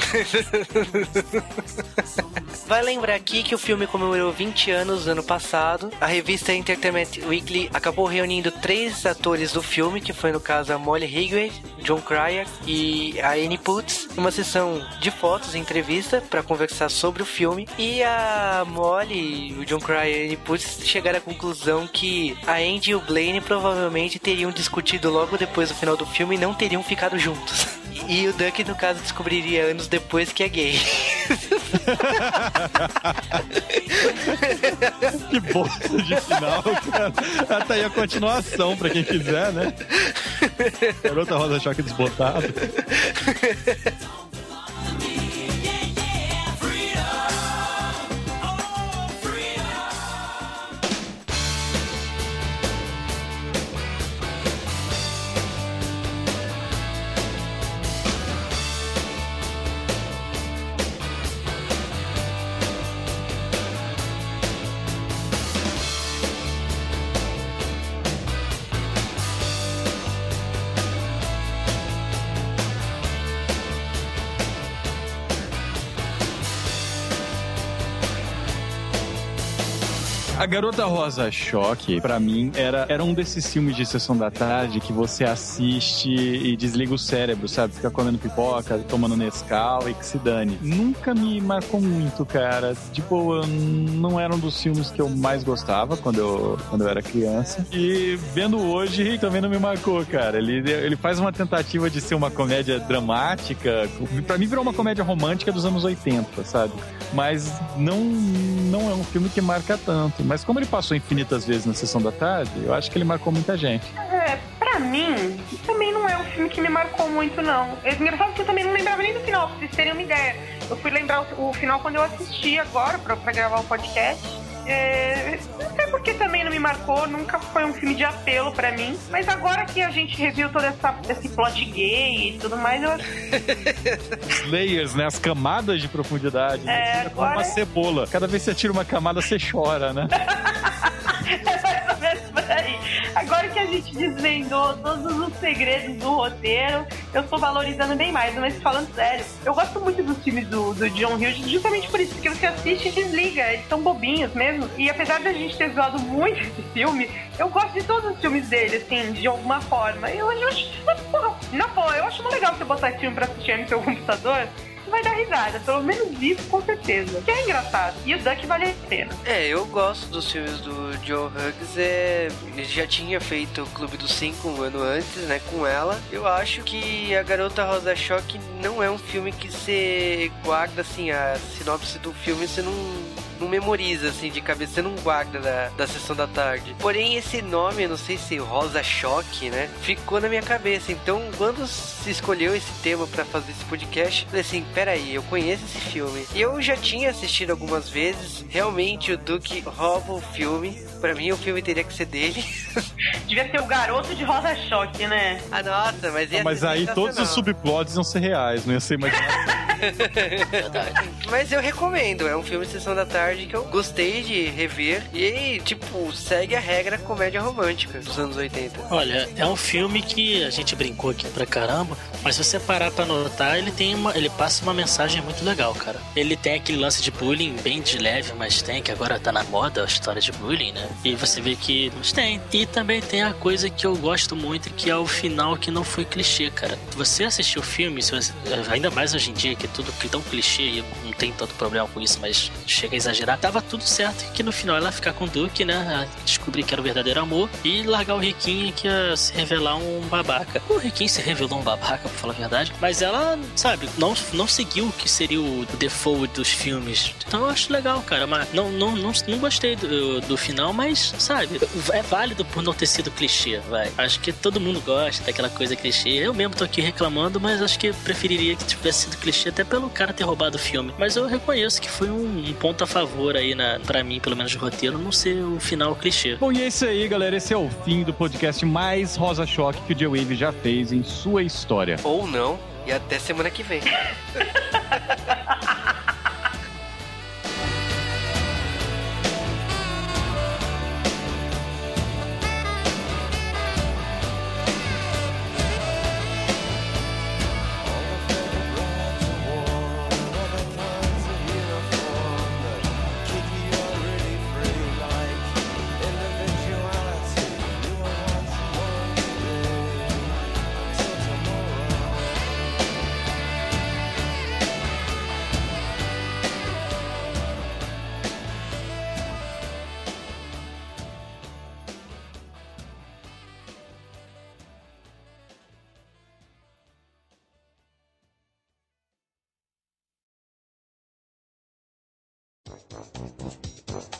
Vai lembrar aqui que o filme comemorou 20 anos ano passado. A revista Entertainment Weekly acabou reunindo três atores do filme, que foi no caso a Molly Ringwald, John Cryer e a Annie Putz, numa sessão de fotos e entrevista para conversar sobre o filme. E a Molly, o John Cryer e chegaram à conclusão que a Andy e o Blaine provavelmente teriam discutido logo depois do final do filme e não teriam ficado juntos. E o Duck, no caso, descobriria anos depois que é gay. que bosta de final, cara. Até aí a continuação pra quem quiser, né? Garota Rosa Choque desbotado. A Garota Rosa Choque, pra mim, era, era um desses filmes de sessão da tarde que você assiste e desliga o cérebro, sabe? Fica comendo pipoca, tomando Nescau e que se dane. Nunca me marcou muito, cara. Tipo, não era um dos filmes que eu mais gostava quando eu, quando eu era criança. E vendo hoje, também não me marcou, cara. Ele, ele faz uma tentativa de ser uma comédia dramática. Pra mim, virou uma comédia romântica dos anos 80, sabe? Mas não, não é um filme que marca tanto. Mas como ele passou infinitas vezes na sessão da tarde, eu acho que ele marcou muita gente. É, pra mim, também não é um filme que me marcou muito, não. É engraçado que eu também não lembrava nem do final, pra vocês terem uma ideia. Eu fui lembrar o, o final quando eu assisti agora pra, pra gravar o podcast. É, não sei porque também não me marcou, nunca foi um filme de apelo pra mim. Mas agora que a gente reviu todo essa, esse plot gay e tudo mais, eu Os layers, né? As camadas de profundidade. É, né? Como agora- uma cebola. Cada vez que você tira uma camada, você chora, né? É mais ou menos por aí. Agora que a gente desvendou todos os segredos do roteiro, eu estou valorizando bem mais. Mas falando sério, eu gosto muito dos filmes do, do John Hughes, justamente por isso, porque você assiste e desliga. Eles são bobinhos mesmo. E apesar da gente ter zoado muito esse filme, eu gosto de todos os filmes dele, assim, de alguma forma. Eu, eu acho. Na boa, eu acho muito legal você botar filme pra assistir no seu computador. Vai dar risada, pelo menos isso com certeza. Que é engraçado. E o Duck vale a pena. É, eu gosto dos filmes do Joe Hughes. É, ele já tinha feito o Clube dos Cinco um ano antes, né, com ela. Eu acho que A Garota Rosa Choque não é um filme que você guarda, assim, a sinopse do filme você não, não memoriza, assim, de cabeça. Você não guarda da, da sessão da tarde. Porém, esse nome, eu não sei se Rosa Choque, né, ficou na minha cabeça. Então, quando se escolheu esse tema pra fazer esse podcast, eu falei assim, peraí, eu conheço esse filme. E eu já tinha assistido algumas vezes. Realmente, o Duke rouba o filme. Pra mim, o filme teria que ser dele. Devia ser o garoto de Rosa Choque, né? ah, nossa, mas ia Mas ser aí todos os subplots iam ser reais, não ia ser imaginação. Mas eu recomendo, é um filme de sessão da tarde que eu gostei de rever. E, tipo, segue a regra comédia romântica dos anos 80. Olha, é um filme que a gente brincou aqui pra caramba, mas se você parar pra notar, ele tem uma, ele passa uma mensagem muito legal, cara. Ele tem aquele lance de bullying bem de leve, mas tem que agora tá na moda a história de bullying, né? E você vê que mas tem. E também tem a coisa que eu gosto muito, que é o final que não foi clichê, cara. Você assistiu o filme, você- ainda mais hoje em dia que é tudo que tão clichê e não tem tanto problema com isso, mas chega a exagerar. Tava tudo certo que no final ela ficar com o Duke, né? Descobrir que era o verdadeiro amor e largar o Riquinho que ia se revelar um babaca. O Riquinho se revelou um babaca, pra falar a verdade, mas ela, sabe, não, não seguiu o que seria o default dos filmes. Então eu acho legal, cara, mas não, não, não, não gostei do, do final, mas, sabe, é válido por não ter sido clichê, vai. Acho que todo mundo gosta daquela coisa clichê. Eu mesmo tô aqui reclamando, mas acho que preferiria que tivesse sido clichê até pelo cara ter roubado o filme. Mas eu reconheço que foi um, um ponto a favor aí, na, pra mim, pelo menos de roteiro, não ser o final clichê. Bom, e é isso aí, galera. Esse é o fim do podcast mais rosa choque que o J-Wave já fez em sua história. Ou não, e até semana que vem.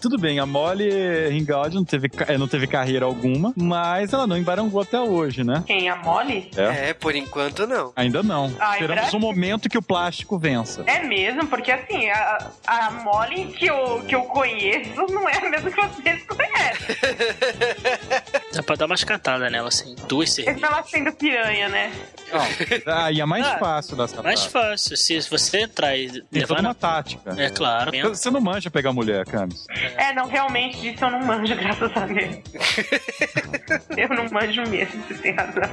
Tudo bem, a Molly Ringwald não teve, eh, não teve carreira alguma, mas ela não embarangou até hoje, né? Quem? A Molly? É. É, por enquanto não. Ainda não. Ai, Esperamos Brasil. um momento que o plástico vença. É mesmo, porque assim, a, a Molly que eu, que eu conheço não é a mesma que vocês conhecem. Dá pra dar umas catadas nela, assim. Duas cervejas. ela sendo piranha, né? Não. Aí é mais Ah, fácil das Mais fácil. Se você entrar e Tem levar toda uma na... tática. É claro. Você não manja pegar mulher, Camis. É, não, realmente disso eu não manjo, graças a Deus. eu não manjo mesmo, você tem razão.